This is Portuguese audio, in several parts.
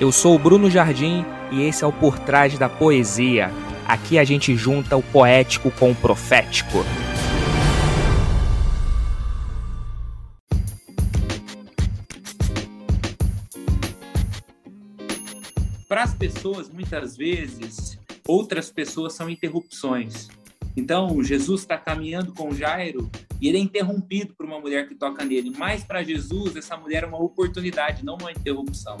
Eu sou o Bruno Jardim e esse é o Por Trás da Poesia. Aqui a gente junta o poético com o profético. Para as pessoas, muitas vezes, outras pessoas são interrupções. Então, Jesus está caminhando com Jairo e ele é interrompido por uma mulher que toca nele. Mas para Jesus, essa mulher é uma oportunidade, não uma interrupção.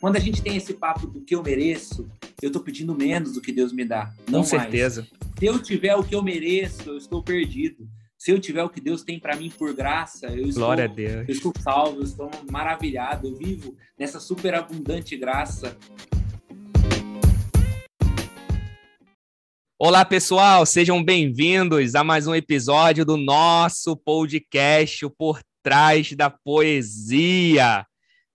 Quando a gente tem esse papo do que eu mereço, eu estou pedindo menos do que Deus me dá. Com certeza. Mais. Se eu tiver o que eu mereço, eu estou perdido. Se eu tiver o que Deus tem para mim por graça, eu estou, Glória a Deus. eu estou salvo, eu estou maravilhado, eu vivo nessa superabundante graça. Olá, pessoal, sejam bem-vindos a mais um episódio do nosso podcast o Por Trás da Poesia.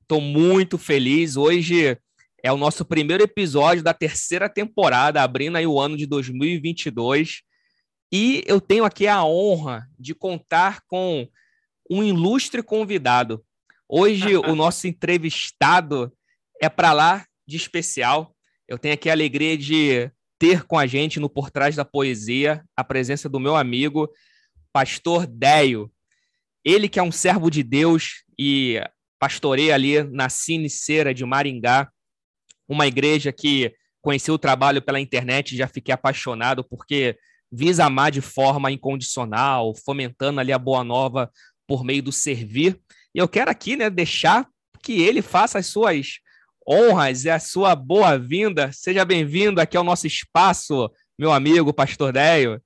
Estou muito feliz. Hoje é o nosso primeiro episódio da terceira temporada, abrindo aí o ano de 2022. E eu tenho aqui a honra de contar com um ilustre convidado. Hoje o nosso entrevistado é para lá de especial. Eu tenho aqui a alegria de ter com a gente no Por Trás da Poesia a presença do meu amigo, Pastor Deio. Ele que é um servo de Deus e pastorei ali na Ciniceira de Maringá, uma igreja que conheci o trabalho pela internet já fiquei apaixonado porque visa amar de forma incondicional, fomentando ali a boa nova por meio do servir. E eu quero aqui, né, deixar que ele faça as suas honras e a sua boa-vinda. Seja bem-vindo aqui ao nosso espaço, meu amigo Pastor Deio.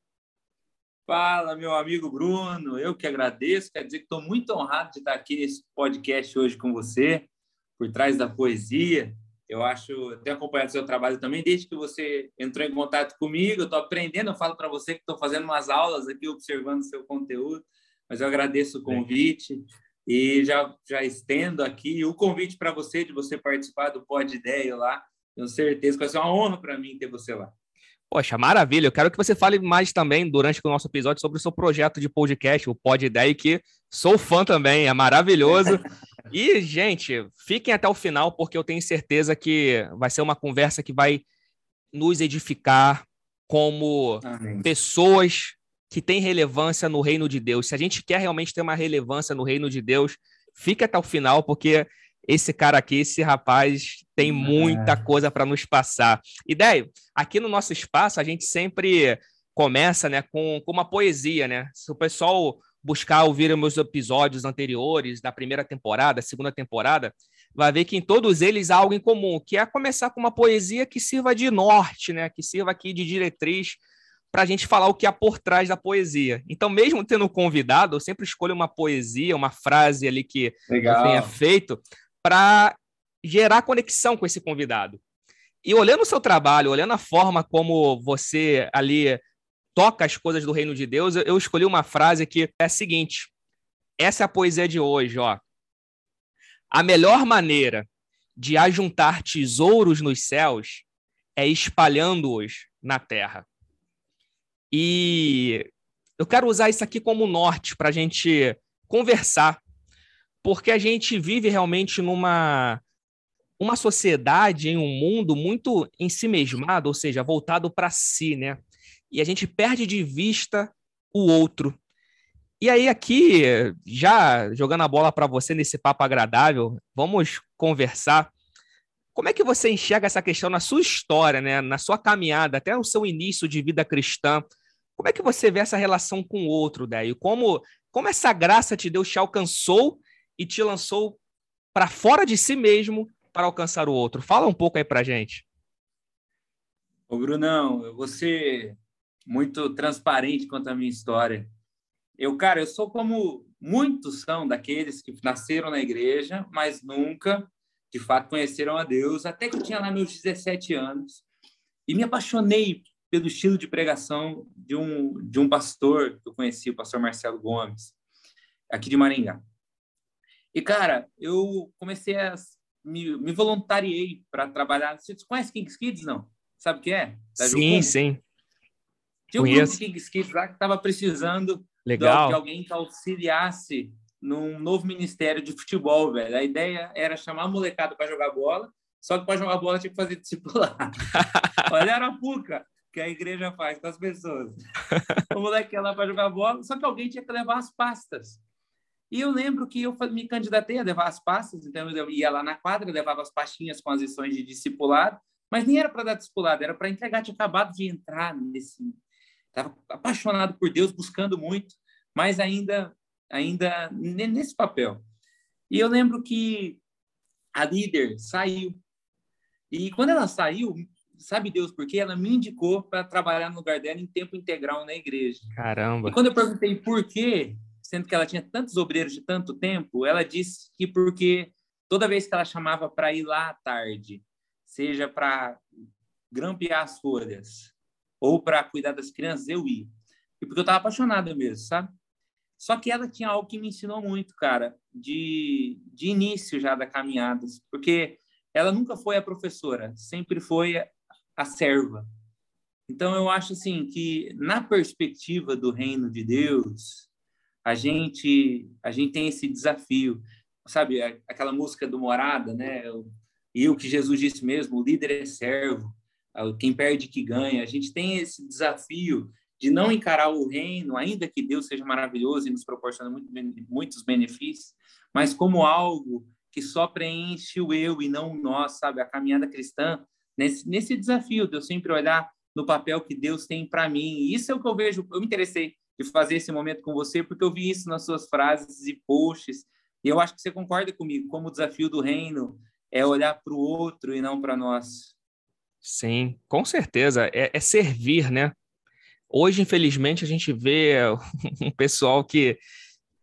Fala, meu amigo Bruno, eu que agradeço, quer dizer que estou muito honrado de estar aqui nesse podcast hoje com você, por trás da poesia. Eu acho, tenho acompanhado seu trabalho também, desde que você entrou em contato comigo, eu estou aprendendo, eu falo para você que estou fazendo umas aulas aqui, observando seu conteúdo, mas eu agradeço o convite e já, já estendo aqui o convite para você, de você participar do Pod Ideia lá, tenho certeza que vai ser uma honra para mim ter você lá. Poxa, maravilha. Eu quero que você fale mais também durante o nosso episódio sobre o seu projeto de podcast, o Pod Ideia, que sou fã também, é maravilhoso. e, gente, fiquem até o final, porque eu tenho certeza que vai ser uma conversa que vai nos edificar como Amém. pessoas que têm relevância no reino de Deus. Se a gente quer realmente ter uma relevância no reino de Deus, fique até o final, porque esse cara aqui, esse rapaz, tem muita é. coisa para nos passar. Ideia, aqui no nosso espaço, a gente sempre começa né, com, com uma poesia, né? Se o pessoal buscar ouvir meus episódios anteriores da primeira temporada, segunda temporada, vai ver que em todos eles há algo em comum, que é começar com uma poesia que sirva de norte, né? Que sirva aqui de diretriz para a gente falar o que há por trás da poesia. Então, mesmo tendo convidado, eu sempre escolho uma poesia, uma frase ali que Legal. eu tenha feito, para gerar conexão com esse convidado. E olhando o seu trabalho, olhando a forma como você ali toca as coisas do reino de Deus, eu escolhi uma frase que é a seguinte: essa é a poesia de hoje, ó. A melhor maneira de ajuntar tesouros nos céus é espalhando-os na terra. E eu quero usar isso aqui como norte para a gente conversar porque a gente vive realmente numa uma sociedade, em um mundo muito em si mesmado, ou seja, voltado para si, né? E a gente perde de vista o outro. E aí aqui, já jogando a bola para você nesse papo agradável, vamos conversar. Como é que você enxerga essa questão na sua história, né? Na sua caminhada, até o seu início de vida cristã? Como é que você vê essa relação com o outro, Déio? Como, como essa graça de Deus te alcançou e te lançou para fora de si mesmo para alcançar o outro. Fala um pouco aí para gente. Ô, Brunão, eu vou ser muito transparente quanto à minha história. Eu, cara, eu sou como muitos são daqueles que nasceram na igreja, mas nunca, de fato, conheceram a Deus, até que eu tinha lá meus 17 anos e me apaixonei pelo estilo de pregação de um, de um pastor que eu conheci, o pastor Marcelo Gomes, aqui de Maringá. E, cara, eu comecei a. Me, me voluntariei para trabalhar. Você conhece Kings Kids, não? Sabe o que é? Da sim, sim. Tinha um Conheço. grupo de Kings Kids lá que estava precisando Legal. de alguém que auxiliasse num novo ministério de futebol, velho. A ideia era chamar a molecada para jogar bola, Só que para jogar bola tinha que fazer discipular. Olha a arapuca que a igreja faz com as pessoas. O moleque ia lá para jogar bola, só que alguém tinha que levar as pastas. E eu lembro que eu me candidatei a levar as pastas, então eu ia lá na quadra, levava as pastinhas com as lições de discipulado, mas nem era para dar discipulado, era para entregar. Tinha acabado de entrar nesse. Estava apaixonado por Deus, buscando muito, mas ainda, ainda nesse papel. E eu lembro que a líder saiu. E quando ela saiu, sabe Deus por quê? Ela me indicou para trabalhar no lugar dela em tempo integral na igreja. Caramba! E quando eu perguntei por quê, sendo que ela tinha tantos obreiros de tanto tempo, ela disse que porque toda vez que ela chamava para ir lá à tarde, seja para grampear as folhas ou para cuidar das crianças, eu ia. E porque eu estava apaixonado mesmo, sabe? Só que ela tinha algo que me ensinou muito, cara, de, de início já da caminhada, porque ela nunca foi a professora, sempre foi a, a serva. Então eu acho assim que na perspectiva do reino de Deus, a gente a gente tem esse desafio, sabe? Aquela música do Morada, né? E o que Jesus disse mesmo, o líder é servo, quem perde que ganha. A gente tem esse desafio de não encarar o reino, ainda que Deus seja maravilhoso e nos proporciona muito, muitos benefícios, mas como algo que só preenche o eu e não o nós, sabe? A caminhada cristã, nesse, nesse desafio de eu sempre olhar no papel que Deus tem para mim. Isso é o que eu vejo. Eu me interessei de fazer esse momento com você, porque eu vi isso nas suas frases e posts, e eu acho que você concorda comigo, como o desafio do reino é olhar para o outro e não para nós. Sim, com certeza. É, é servir, né? Hoje, infelizmente, a gente vê um pessoal que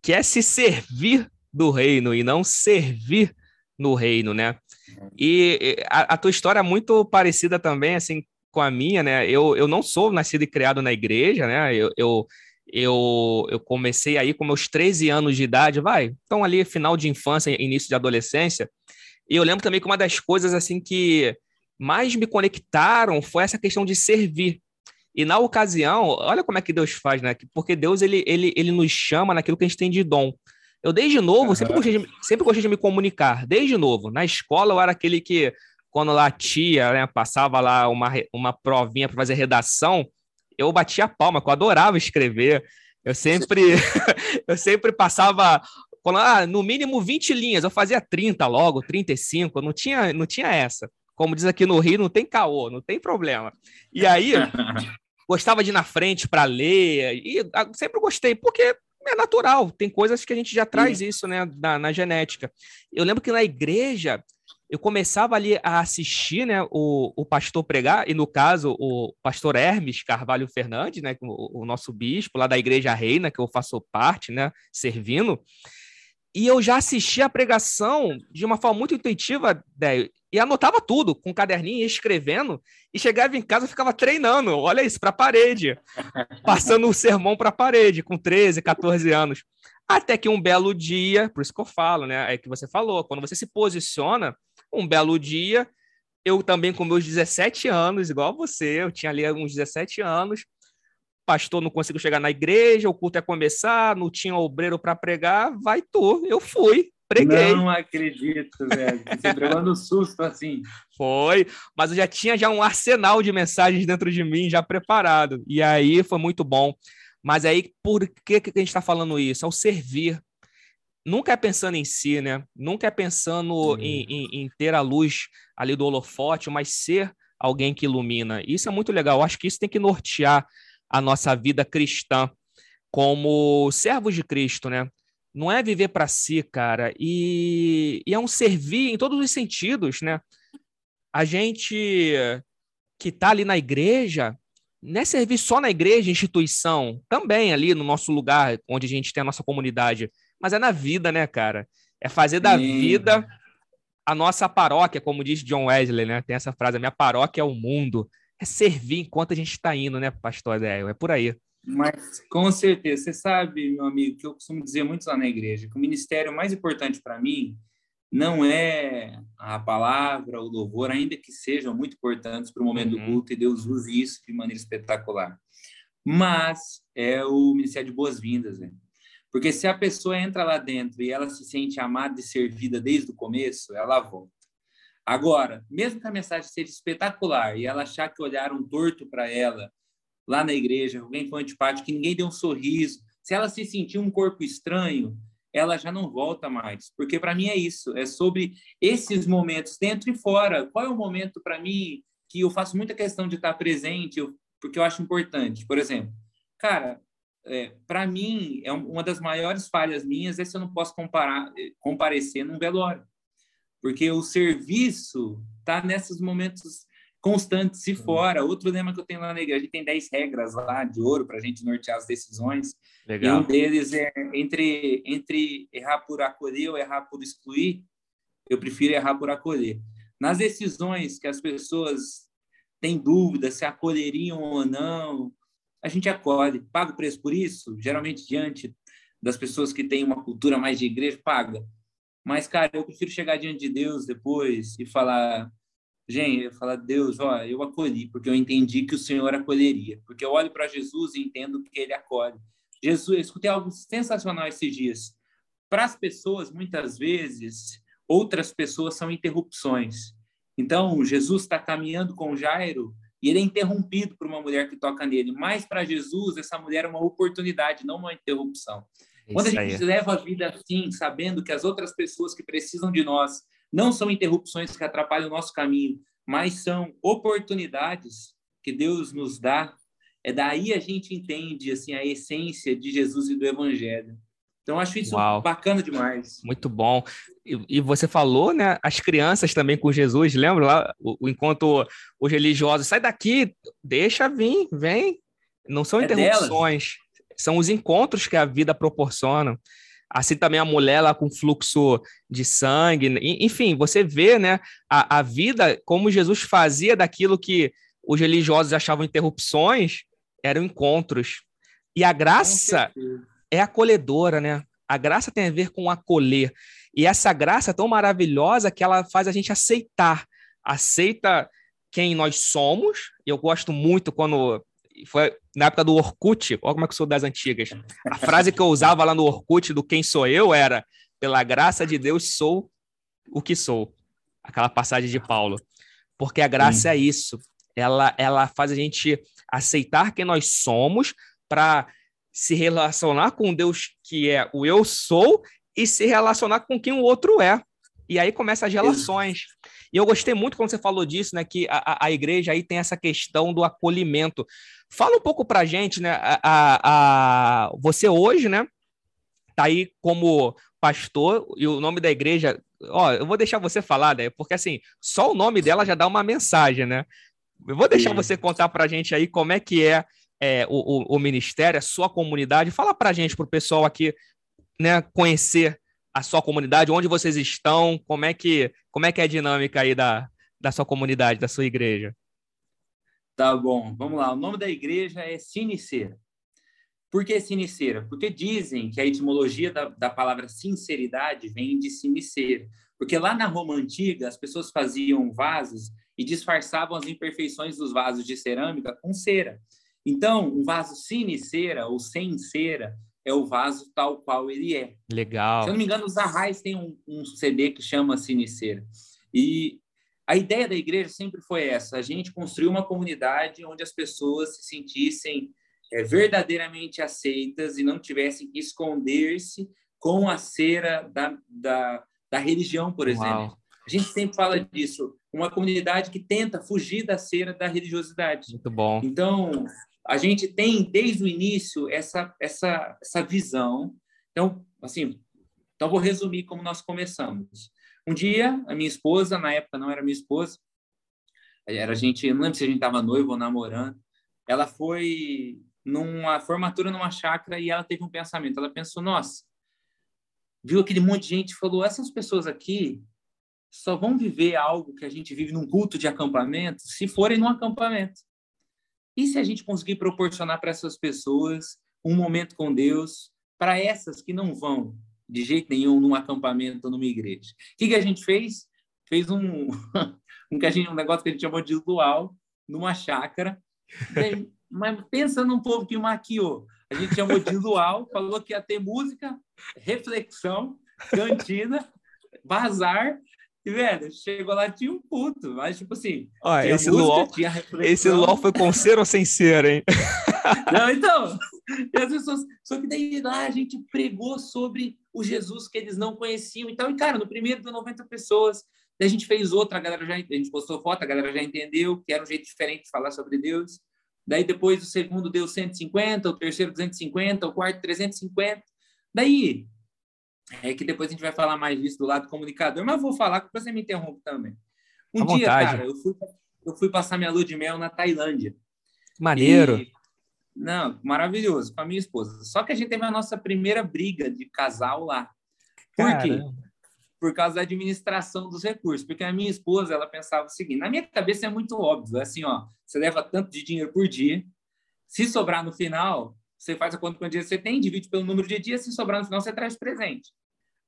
quer se servir do reino e não servir no reino, né? E a, a, tua história é muito parecida também, assim, com a minha, né? Eu, eu não sou nascido e criado na igreja, né? Eu, eu, eu, eu comecei aí com meus 13 anos de idade, vai, então ali final de infância, início de adolescência, e eu lembro também que uma das coisas, assim, que mais me conectaram foi essa questão de servir, e na ocasião, olha como é que Deus faz, né? Porque Deus ele, ele, ele nos chama naquilo que a gente tem de dom. Eu, desde novo, uhum. sempre, gostei de, sempre gostei de me comunicar, desde novo. Na escola, eu era aquele que, quando lá a tia né, passava lá uma, uma provinha para fazer redação, eu batia a palma, que eu adorava escrever. Eu sempre, eu sempre passava, ah, no mínimo 20 linhas, eu fazia 30 logo, 35, não tinha, não tinha essa. Como diz aqui no Rio, não tem caô, não tem problema. E aí, gostava de ir na frente para ler, e ah, sempre gostei, porque é natural, tem coisas que a gente já traz isso, né, na, na, genética. Eu lembro que na igreja, eu começava ali a assistir, né, o, o pastor pregar, e no caso, o pastor Hermes Carvalho Fernandes, né, o, o nosso bispo lá da Igreja Reina, que eu faço parte, né, servindo, e eu já assisti a pregação de uma forma muito intuitiva, né, e anotava tudo com um caderninho, escrevendo, e chegava em casa ficava treinando, olha isso, para a parede, passando o sermão para a parede, com 13, 14 anos. Até que um belo dia, por isso que eu falo, né? É que você falou, quando você se posiciona, um belo dia, eu também com meus 17 anos, igual você, eu tinha ali uns 17 anos, pastor não conseguiu chegar na igreja, o culto ia começar, não tinha obreiro para pregar, vai tu, eu fui, preguei. Não acredito, velho. Você pregou no susto assim. Foi, mas eu já tinha já um arsenal de mensagens dentro de mim já preparado. E aí foi muito bom. Mas aí por que, que a gente está falando isso? Ao servir. Nunca é pensando em si, né? Nunca é pensando em, em, em ter a luz ali do holofote, mas ser alguém que ilumina. Isso é muito legal. Eu acho que isso tem que nortear a nossa vida cristã como servos de Cristo, né? não é viver para si, cara, e, e, é um servir em todos os sentidos, né? A gente que está ali na igreja, não é servir só na igreja, instituição, também ali no nosso lugar, onde a gente tem a nossa comunidade, mas é na vida, né, cara? É fazer da Sim. vida a nossa paróquia, como diz John Wesley, né? Tem essa frase, a minha paróquia é o mundo. É servir enquanto a gente está indo, né, pastor Adélio? É por aí. Mas, com certeza, você sabe, meu amigo, que eu costumo dizer muito lá na igreja, que o ministério mais importante para mim não é a palavra, o louvor, ainda que sejam muito importantes para o momento uhum. do culto, e Deus use isso de maneira espetacular. Mas é o ministério de boas-vindas, né? Porque se a pessoa entra lá dentro e ela se sente amada e servida desde o começo, ela volta. Agora, mesmo que a mensagem seja espetacular e ela achar que olharam torto para ela lá na igreja, alguém foi antipático, que ninguém deu um sorriso, se ela se sentir um corpo estranho, ela já não volta mais. Porque para mim é isso, é sobre esses momentos dentro e fora. Qual é o momento para mim que eu faço muita questão de estar presente, porque eu acho importante. Por exemplo, cara, é, para mim, é uma das maiores falhas minhas é se eu não posso comparar, comparecer num velório. Porque o serviço está nesses momentos constantes e fora. Outro lema que eu tenho lá na igreja, a gente tem 10 regras lá de ouro para a gente nortear as decisões. Legal. E um deles é entre, entre errar por acolher ou errar por excluir, eu prefiro errar por acolher. Nas decisões que as pessoas têm dúvida se acolheriam ou não, a gente acolhe. Paga o preço por isso? Geralmente, diante das pessoas que têm uma cultura mais de igreja, paga. Mas, cara, eu prefiro chegar diante de Deus depois e falar, gente, falar, Deus, ó, eu acolhi, porque eu entendi que o Senhor acolheria. Porque eu olho para Jesus e entendo que ele acolhe. Jesus, eu escutei algo sensacional esses dias. Para as pessoas, muitas vezes, outras pessoas são interrupções. Então, Jesus está caminhando com Jairo e ele é interrompido por uma mulher que toca nele. Mas para Jesus, essa mulher é uma oportunidade, não uma interrupção. Isso Quando a gente aí. leva a vida assim, sabendo que as outras pessoas que precisam de nós não são interrupções que atrapalham o nosso caminho, mas são oportunidades que Deus nos dá, é daí a gente entende assim a essência de Jesus e do Evangelho. Então, acho isso Uau. bacana demais. Muito bom. E, e, você falou, né? As crianças também com Jesus, lembra lá? O, enquanto os religiosos, sai daqui, deixa vir, vem. Não são é interrupções, delas. são os encontros que a vida proporciona. Assim também a mulher lá com fluxo de sangue. Enfim, você vê, né? A, a vida, como Jesus fazia daquilo que os religiosos achavam interrupções, eram encontros. E a graça é acolhedora, né? A graça tem a ver com acolher. E essa graça é tão maravilhosa que ela faz a gente aceitar. Aceita quem nós somos. Eu gosto muito quando. Foi na época do Orkut, olha como é que eu sou das antigas. A frase que eu usava lá no Orkut do quem sou eu era: pela graça de Deus sou o que sou. Aquela passagem de Paulo. Porque a graça é isso. Ela, ela faz a gente aceitar quem nós somos para se relacionar com Deus que é o eu sou e se relacionar com quem o outro é. E aí começa as relações. E eu gostei muito quando você falou disso, né? Que a, a igreja aí tem essa questão do acolhimento. Fala um pouco pra gente, né? A, a, a, você hoje, né? Tá aí como pastor, e o nome da igreja. Ó, eu vou deixar você falar, né? Porque assim, só o nome dela já dá uma mensagem, né? Eu vou deixar Sim. você contar pra gente aí como é que é é, o, o, o, ministério, a sua comunidade. Fala para a gente, para o pessoal aqui, né, conhecer a sua comunidade, onde vocês estão, como é que, como é, que é a dinâmica aí da, da sua comunidade, da sua igreja. Tá bom, vamos lá. O nome da igreja é Siniceira. Por que siniceira? Porque dizem que a etimologia da, da palavra sinceridade vem de siniceira. Porque lá na Roma Antiga, as pessoas faziam vasos e disfarçavam as imperfeições dos vasos de cerâmica com cera. Então, um vaso sem cera ou sem cera é o vaso tal qual ele é. Legal. Se eu não me engano, os Arrais tem um, um CD que chama Cera. E a ideia da igreja sempre foi essa: a gente construir uma comunidade onde as pessoas se sentissem é, verdadeiramente aceitas e não tivessem que esconder-se com a cera da, da, da religião, por exemplo. Uau. A gente sempre fala disso, uma comunidade que tenta fugir da cera da religiosidade. Muito bom. Então, a gente tem desde o início essa essa essa visão. Então, assim, então vou resumir como nós começamos. Um dia, a minha esposa, na época não era minha esposa, era a gente, não lembro se a gente estava noivo ou namorando. Ela foi numa formatura numa chácara e ela teve um pensamento. Ela pensou: nossa, viu aquele monte de gente falou: essas pessoas aqui só vão viver algo que a gente vive num culto de acampamento se forem num acampamento. E se a gente conseguir proporcionar para essas pessoas um momento com Deus, para essas que não vão de jeito nenhum num acampamento ou numa igreja? O que, que a gente fez? Fez um, um, que a gente, um negócio que a gente chamou de luau, numa chácara. Mas pensa num povo que maquiou. A gente chamou de luau, falou que ia ter música, reflexão, cantina, bazar, E, velho, chegou lá, tinha um puto, mas tipo assim. Ó, esse, música, LOL, esse LOL foi com ser ou sem ser, hein? Não, então. as pessoas, só que daí lá a gente pregou sobre o Jesus que eles não conheciam e tal. E, cara, no primeiro deu 90 pessoas. Daí a gente fez outra, a galera já. A gente postou foto, a galera já entendeu que era um jeito diferente de falar sobre Deus. Daí depois o segundo deu 150, o terceiro 250, o quarto 350. Daí é que depois a gente vai falar mais disso do lado comunicador, mas vou falar que você me interrompe também. Um dia, vontade. cara, eu fui, eu fui passar minha lua de mel na Tailândia. Maneiro. E, não, maravilhoso, com a minha esposa. Só que a gente teve a nossa primeira briga de casal lá. Por Caramba. quê? Por causa da administração dos recursos. Porque a minha esposa, ela pensava o seguinte: na minha cabeça é muito óbvio, é assim, ó, você leva tanto de dinheiro por dia, se sobrar no final, você faz a conta quanto dia você tem, divide pelo número de dias, se sobrar no final, você traz presente.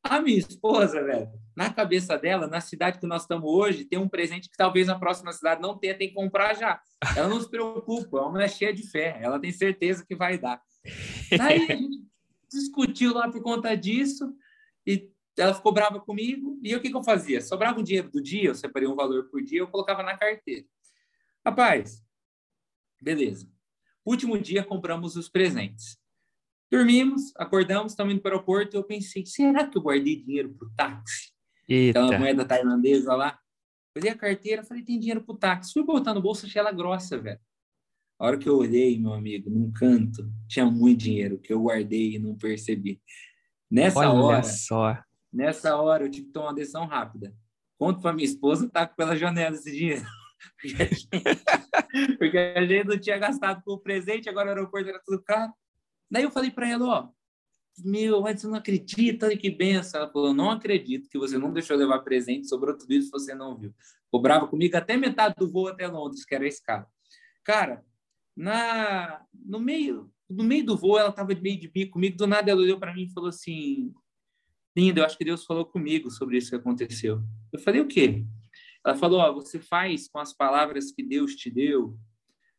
A minha esposa, velho, na cabeça dela, na cidade que nós estamos hoje, tem um presente que talvez na próxima cidade não tenha, tem que comprar já. Ela não se preocupa, é uma mulher cheia de fé, ela tem certeza que vai dar. Aí a gente discutiu lá por conta disso e ela ficou brava comigo. E o que, que eu fazia? Sobrava um dinheiro do dia, eu separei um valor por dia, eu colocava na carteira. Rapaz, beleza. Último dia, compramos os presentes. Dormimos, acordamos, estamos indo para o aeroporto. Eu pensei, será que eu guardei dinheiro para o táxi? Eita. Aquela moeda tailandesa lá. Olhei a carteira, falei, tem dinheiro para o táxi. Fui botar no bolso, achei ela grossa, velho. A hora que eu olhei, meu amigo, num canto, tinha muito dinheiro que eu guardei e não percebi. Nessa Olha hora, só. nessa hora, eu tive que tomar uma decisão rápida. Conto para minha esposa, tá pela janela esse dinheiro. Porque a, gente, não tinha gastado com o presente, agora o aeroporto era tudo caro. Daí eu falei para ela, ó, meu, mas você não acredita que benção. Ela falou, não acredito que você não deixou levar presente, sobrou tudo isso você não viu. Cobrava comigo até metade do voo até Londres, que era esse cara. Cara, na, no, meio, no meio do voo, ela estava meio de bico comigo, do nada ela olhou para mim e falou assim, linda, eu acho que Deus falou comigo sobre isso que aconteceu. Eu falei, o quê? Ela falou: ó, você faz com as palavras que Deus te deu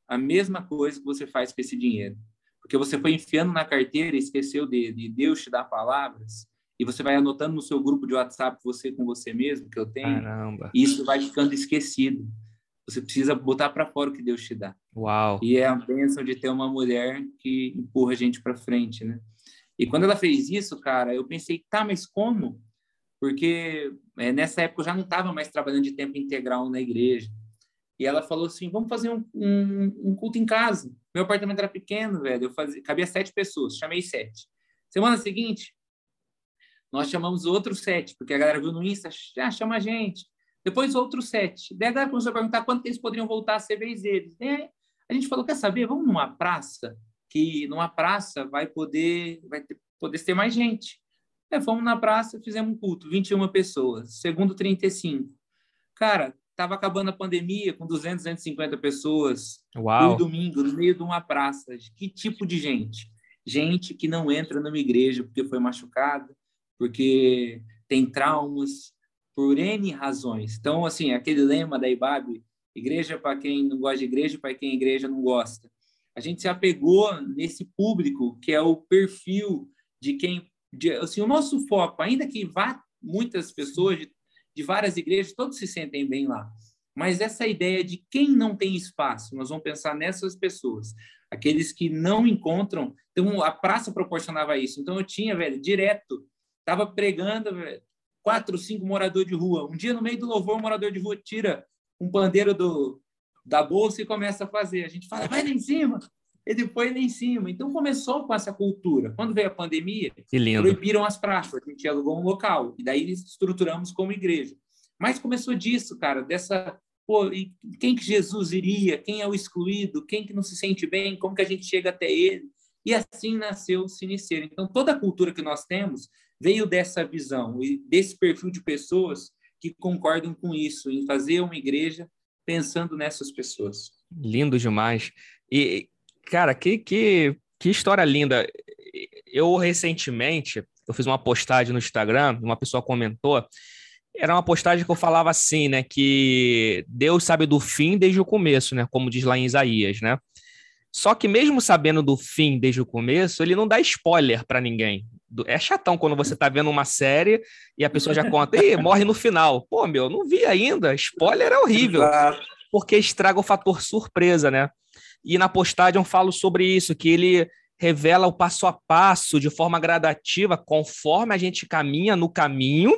a mesma coisa que você faz com esse dinheiro. Porque você foi enfiando na carteira e esqueceu de, de Deus te dar palavras, e você vai anotando no seu grupo de WhatsApp, você com você mesmo, que eu tenho, Caramba. e isso vai ficando esquecido. Você precisa botar para fora o que Deus te dá. Uau! E é a bênção de ter uma mulher que empurra a gente para frente, né? E quando ela fez isso, cara, eu pensei, tá, mas como? Porque é, nessa época eu já não estava mais trabalhando de tempo integral na igreja. E ela falou assim: vamos fazer um, um, um, culto em casa. Meu apartamento era pequeno, velho. Eu fazia, cabia sete pessoas, chamei sete. Semana seguinte, nós chamamos outros sete, porque a galera viu no Insta, ah, chama a gente. Depois outros sete. Daí a galera começou a perguntar quando eles poderiam voltar a ser vez deles. Daí a gente falou: quer saber? Vamos numa praça, que numa praça vai poder, vai ter, poder ter mais gente. É, fomos na praça, fizemos um culto, 21 pessoas. Segundo, 35. Cara, tava acabando a pandemia com 200, 250 pessoas. Uau. No domingo, no meio de uma praça. Que tipo de gente? Gente que não entra numa igreja porque foi machucada, porque tem traumas, por N razões. Então, assim, aquele lema da IBAB, igreja para quem não gosta de igreja, para quem a igreja não gosta. A gente se apegou nesse público que é o perfil de quem de, assim, o nosso foco, ainda que vá muitas pessoas de, de várias igrejas, todos se sentem bem lá. Mas essa ideia de quem não tem espaço, nós vamos pensar nessas pessoas, aqueles que não encontram. Então, a praça proporcionava isso. Então, eu tinha, velho, direto, estava pregando, velho, quatro, cinco moradores de rua. Um dia, no meio do louvor, um morador de rua tira um pandeiro do, da bolsa e começa a fazer. A gente fala, vai lá em cima ele foi lá em cima. Então começou com essa cultura. Quando veio a pandemia, proibiram as praças, a gente alugou um local, e daí estruturamos como igreja. Mas começou disso, cara, dessa. Pô, quem que Jesus iria? Quem é o excluído? Quem que não se sente bem? Como que a gente chega até ele? E assim nasceu o Siniceiro. Então, toda a cultura que nós temos veio dessa visão e desse perfil de pessoas que concordam com isso, em fazer uma igreja pensando nessas pessoas. Lindo demais. E Cara, que, que, que história linda. Eu recentemente, eu fiz uma postagem no Instagram, uma pessoa comentou, era uma postagem que eu falava assim, né, que Deus sabe do fim desde o começo, né, como diz lá em Isaías, né? Só que mesmo sabendo do fim desde o começo, ele não dá spoiler para ninguém. É chatão quando você tá vendo uma série e a pessoa já conta, e morre no final. Pô, meu, não vi ainda. Spoiler é horrível. Porque estraga o fator surpresa, né? E na postagem eu falo sobre isso, que ele revela o passo a passo de forma gradativa, conforme a gente caminha no caminho,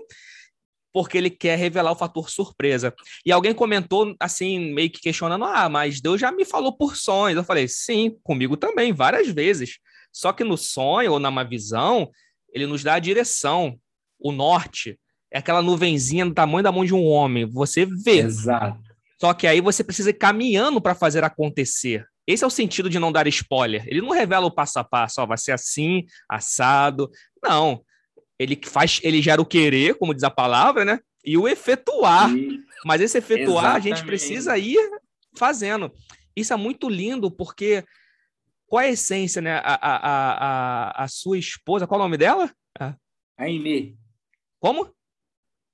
porque ele quer revelar o fator surpresa. E alguém comentou assim, meio que questionando: ah, mas Deus já me falou por sonhos. Eu falei: sim, comigo também, várias vezes. Só que no sonho ou numa visão, ele nos dá a direção, o norte. É aquela nuvenzinha do tamanho da mão de um homem. Você vê. Exato. Só que aí você precisa ir caminhando para fazer acontecer. Esse é o sentido de não dar spoiler. Ele não revela o passo a passo, ó, vai ser assim, assado. Não. Ele faz, ele gera o querer, como diz a palavra, né? E o efetuar. Mas esse efetuar Exatamente. a gente precisa ir fazendo. Isso é muito lindo, porque qual é a essência, né? A, a, a, a sua esposa, qual é o nome dela? Aime. Como?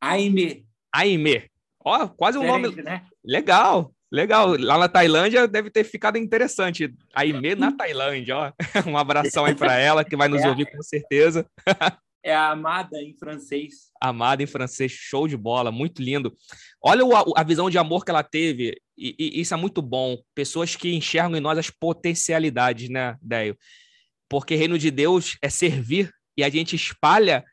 Aime. Aime. Ó, quase um nome. Né? Legal. Legal, lá na Tailândia deve ter ficado interessante. A Aimee na Tailândia, ó. Um abração aí para ela, que vai nos é ouvir com certeza. É a amada em francês. Amada em francês, show de bola, muito lindo. Olha a visão de amor que ela teve, e, e isso é muito bom. Pessoas que enxergam em nós as potencialidades, né, Deio? Porque reino de Deus é servir, e a gente espalha,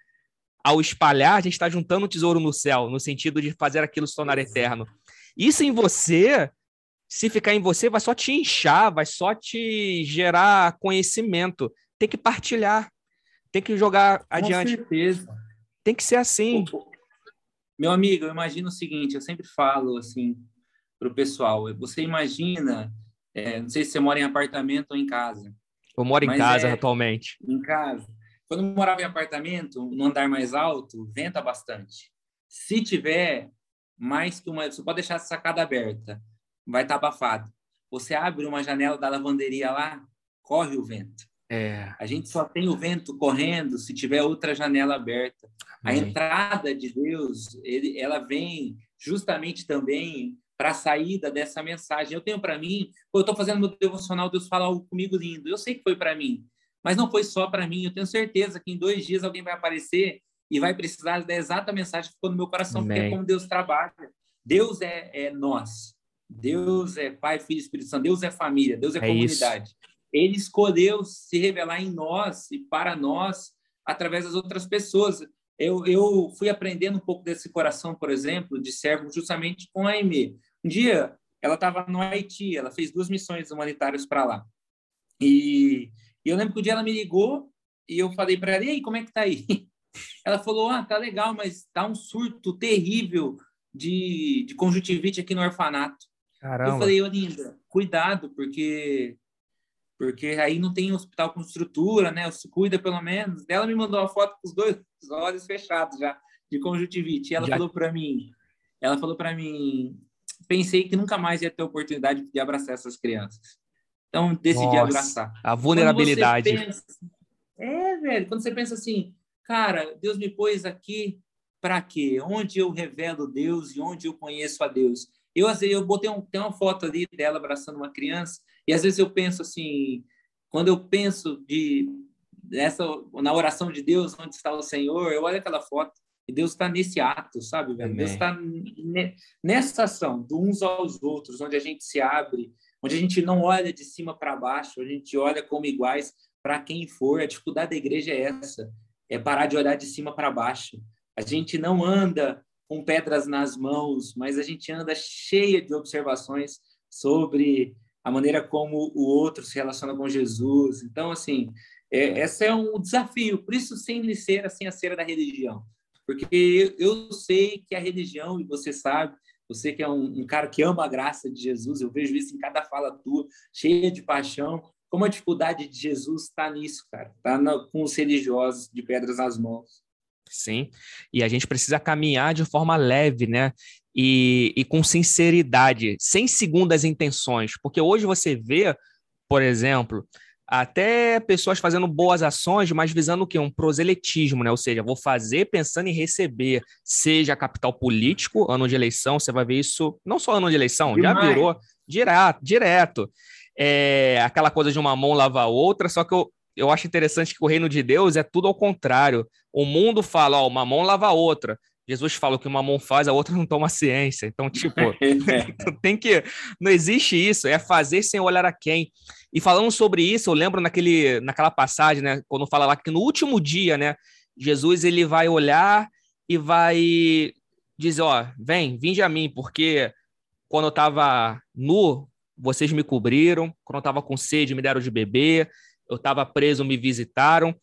ao espalhar, a gente está juntando um tesouro no céu, no sentido de fazer aquilo se tornar eterno. Isso em você, se ficar em você, vai só te inchar, vai só te gerar conhecimento. Tem que partilhar, tem que jogar Com adiante. Com certeza. Tem que ser assim. Meu amigo, eu imagino o seguinte, eu sempre falo assim para o pessoal, você imagina, é, não sei se você mora em apartamento ou em casa. Eu moro em casa é, atualmente. Em casa. Quando eu morava em apartamento, no andar mais alto, venta bastante. Se tiver mais que uma. Você pode deixar a sacada aberta, vai estar tá abafado. Você abre uma janela da lavanderia lá, corre o vento. É. A gente só tem o vento correndo se tiver outra janela aberta. Amém. A entrada de Deus, ele, ela vem justamente também para a saída dessa mensagem. Eu tenho para mim, eu estou fazendo meu devocional, Deus fala algo comigo lindo. Eu sei que foi para mim, mas não foi só para mim. Eu tenho certeza que em dois dias alguém vai aparecer e vai precisar da exata mensagem que ficou no meu coração, Amém. porque é como Deus trabalha. Deus é, é, nós. Deus é Pai, Filho e Espírito Santo. Deus é família. Deus é, é comunidade. Isso. Ele escolheu se revelar em nós e para nós através das outras pessoas. Eu, eu fui aprendendo um pouco desse coração, por exemplo, de servo justamente com a Aimee. Um dia, ela estava no Haiti, ela fez duas missões humanitárias para lá. E, e, eu lembro que um dia ela me ligou e eu falei para ela, e aí, como é que tá aí? Ela falou: Ah, tá legal, mas tá um surto terrível de, de conjuntivite aqui no orfanato. Caramba. Eu falei, ô linda, cuidado, porque porque aí não tem hospital com estrutura, né? Se cuida pelo menos. Ela me mandou uma foto com os dois olhos fechados já de conjuntivite. E ela já. falou para mim, ela falou para mim, pensei que nunca mais ia ter oportunidade de abraçar essas crianças. Então decidi Nossa, abraçar. A vulnerabilidade. Pensa, é, velho, quando você pensa assim, cara, Deus me pôs aqui para quê? Onde eu revelo Deus e onde eu conheço a Deus. Eu, às vezes, eu botei um, tem uma foto ali dela abraçando uma criança, e às vezes eu penso assim, quando eu penso de essa na oração de Deus, onde está o Senhor, eu olho aquela foto e Deus está nesse ato, sabe? Velho? Deus está nessa ação, de uns aos outros, onde a gente se abre, onde a gente não olha de cima para baixo, a gente olha como iguais para quem for. A dificuldade da igreja é essa é parar de olhar de cima para baixo. A gente não anda com pedras nas mãos, mas a gente anda cheia de observações sobre a maneira como o outro se relaciona com Jesus. Então, assim, é, esse é um desafio. Por isso, sem ser assim a cera da religião. Porque eu, eu, sei que a religião, e você sabe, você que é um, um cara que ama a graça de Jesus, eu vejo isso em cada fala tua, cheia de paixão, como a dificuldade de Jesus está nisso, cara. Está com os religiosos de pedras nas mãos. Sim, e a gente precisa caminhar de forma leve, né? E, e com sinceridade, sem segundas intenções. Porque hoje você vê, por exemplo, até pessoas fazendo boas ações, mas visando o quê? Um proselitismo, né? Ou seja, vou fazer pensando em receber, seja capital político, ano de eleição, você vai ver isso, não só ano de eleição, Demais. já virou direto, direto é aquela coisa de uma mão lavar a outra, só que eu, eu acho interessante que o reino de Deus é tudo ao contrário. O mundo fala, ó, uma mão lava a outra. Jesus fala o que uma mão faz, a outra não toma ciência. Então, tipo, tem que. Não existe isso, é fazer sem olhar a quem. E falando sobre isso, eu lembro naquele, naquela passagem, né? Quando fala lá que no último dia, né? Jesus ele vai olhar e vai dizer: Ó, vem, vinde a mim, porque quando eu estava nu, vocês me cobriram, quando eu estava com sede, me deram de beber, eu estava preso, me visitaram.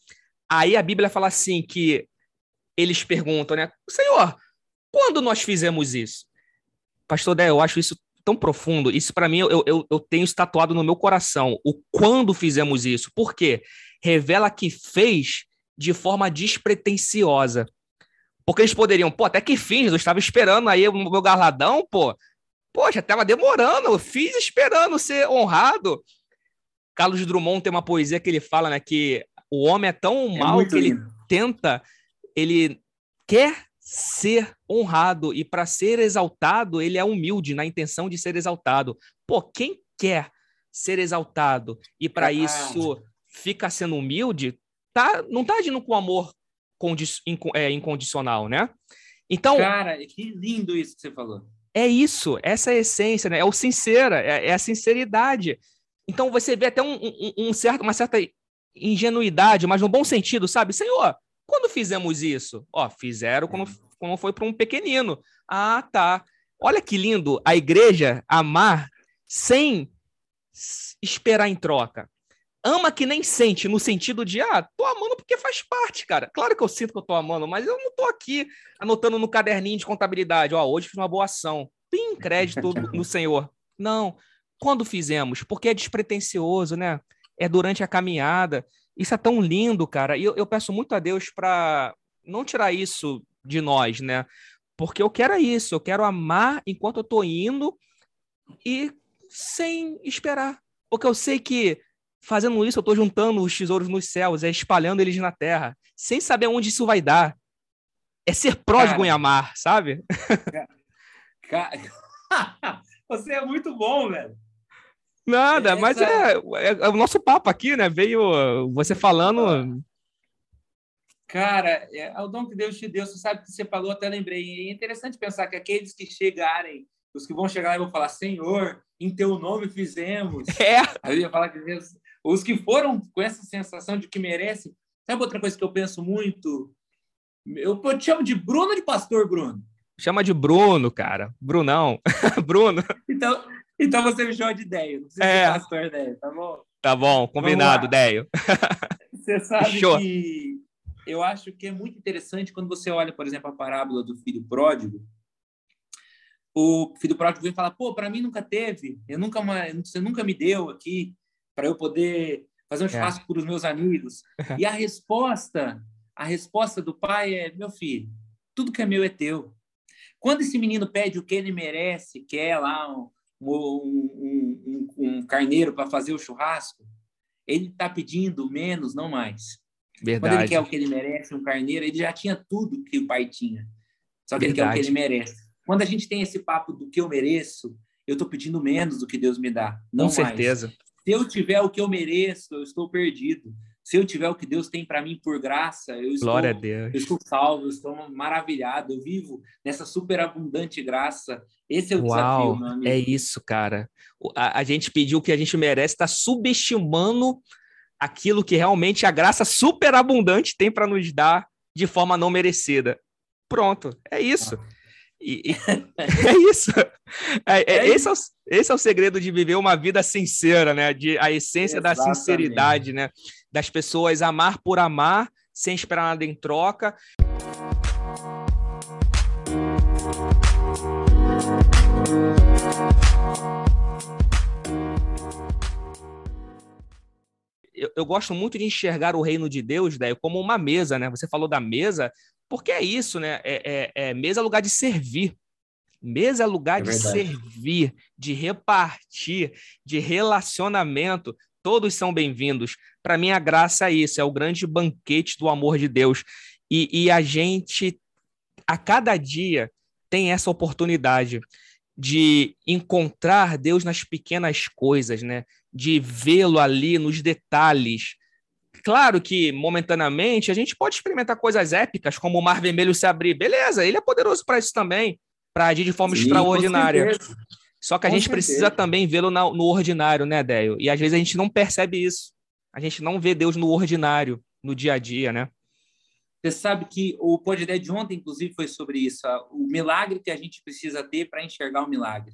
Aí a Bíblia fala assim que eles perguntam, né? Senhor, quando nós fizemos isso? Pastor Dé, eu acho isso tão profundo. Isso para mim eu, eu, eu tenho estatuado no meu coração. O quando fizemos isso. Por quê? Revela que fez de forma despretensiosa. Porque eles poderiam, pô, até que fim, eu estava esperando aí o meu galadão, pô. Poxa, estava demorando, eu fiz esperando ser honrado. Carlos Drummond tem uma poesia que ele fala, né, que o homem é tão é mal que lindo. ele tenta, ele quer ser honrado e para ser exaltado, ele é humilde na intenção de ser exaltado. Pô, quem quer ser exaltado e para ah. isso fica sendo humilde, tá, não tá agindo com amor condi é, incondicional, né? Então, cara, que lindo isso que você falou. É isso, essa é a essência, né? É o sincera, é, é a sinceridade. Então você vê até um, um, um, certo, uma certa ingenuidade, mas no bom sentido, sabe? Senhor, quando fizemos isso? Ó, fizeram quando, quando foi para um pequenino. Ah, tá. Olha que lindo a igreja amar sem esperar em troca ama que nem sente, no sentido de, ah, tô amando porque faz parte, cara. Claro que eu sinto que eu tô amando, mas eu não tô aqui anotando no caderninho de contabilidade, ó, hoje fiz uma boa ação. Pim, crédito no Senhor. Não. Quando fizemos? Porque é despretensioso, né? É durante a caminhada. Isso é tão lindo, cara. E eu, eu peço muito a Deus para não tirar isso de nós, né? Porque eu quero isso, eu quero amar enquanto eu tô indo e sem esperar. Porque eu sei que Fazendo isso, eu estou juntando os tesouros nos céus, é espalhando eles na terra, sem saber onde isso vai dar. É ser pródigo em amar, sabe? Cara, você é muito bom, velho. Nada, Essa... mas é, é, é, o nosso papo aqui, né? Veio você falando. Cara, é, é o dom que Deus te deu. Você sabe que você falou, até lembrei. É interessante pensar que aqueles que chegarem, os que vão chegar lá e vão falar, Senhor, em teu nome fizemos. É. Aí eu ia falar que Deus, os que foram com essa sensação de que merecem. Sabe outra coisa que eu penso muito? Eu, eu te chamo de Bruno ou de Pastor Bruno? Chama de Bruno, cara. Brunão. Bruno. Então, então você me chama de Deio. Não precisa é. de Pastor Deio, tá bom? Tá bom, combinado, Deio. Você sabe Show. que eu acho que é muito interessante quando você olha, por exemplo, a parábola do filho pródigo. O filho pródigo vem falar: pô, para mim nunca teve, eu nunca, você nunca me deu aqui para eu poder fazer um é. churrasco é. para os meus amigos. e a resposta, a resposta do pai é: meu filho, tudo que é meu é teu. Quando esse menino pede o que ele merece, quer lá um, um, um, um carneiro para fazer o churrasco, ele está pedindo menos, não mais. Verdade. Quando ele quer o que ele merece, um carneiro, ele já tinha tudo que o pai tinha. Só que Verdade. ele quer o que ele merece. Quando a gente tem esse papo do que eu mereço, eu estou pedindo menos do que Deus me dá. Não Com mais. certeza. Se eu tiver o que eu mereço, eu estou perdido. Se eu tiver o que Deus tem para mim por graça, eu estou, eu estou salvo, eu estou maravilhado, eu vivo nessa superabundante graça. Esse é o Uau, desafio, É isso, cara. A, a gente pediu o que a gente merece, está subestimando aquilo que realmente a graça superabundante tem para nos dar de forma não merecida. Pronto, é isso. Ah. E, é isso. É, é, é esse, é o, esse é o segredo de viver uma vida sincera, né? De, a essência Exatamente. da sinceridade, né? Das pessoas amar por amar, sem esperar nada em troca. Eu, eu, gosto muito de enxergar o reino de Deus, né, como uma mesa, né? Você falou da mesa, porque é isso, né? É, é, é mesa é lugar de servir. Mesa é lugar é de servir, de repartir, de relacionamento. Todos são bem-vindos. Para mim, a graça é isso, é o grande banquete do amor de Deus. E, e a gente, a cada dia, tem essa oportunidade de encontrar Deus nas pequenas coisas, né? De vê-lo ali nos detalhes. Claro que momentaneamente a gente pode experimentar coisas épicas, como o Mar Vermelho se abrir. Beleza, ele é poderoso para isso também, para agir de forma Sim, extraordinária. Só que a com gente certeza. precisa também vê-lo no ordinário, né, Déio? E às vezes a gente não percebe isso. A gente não vê Deus no ordinário, no dia a dia, né? Você sabe que o podcast de ontem, inclusive, foi sobre isso. O milagre que a gente precisa ter para enxergar o milagre.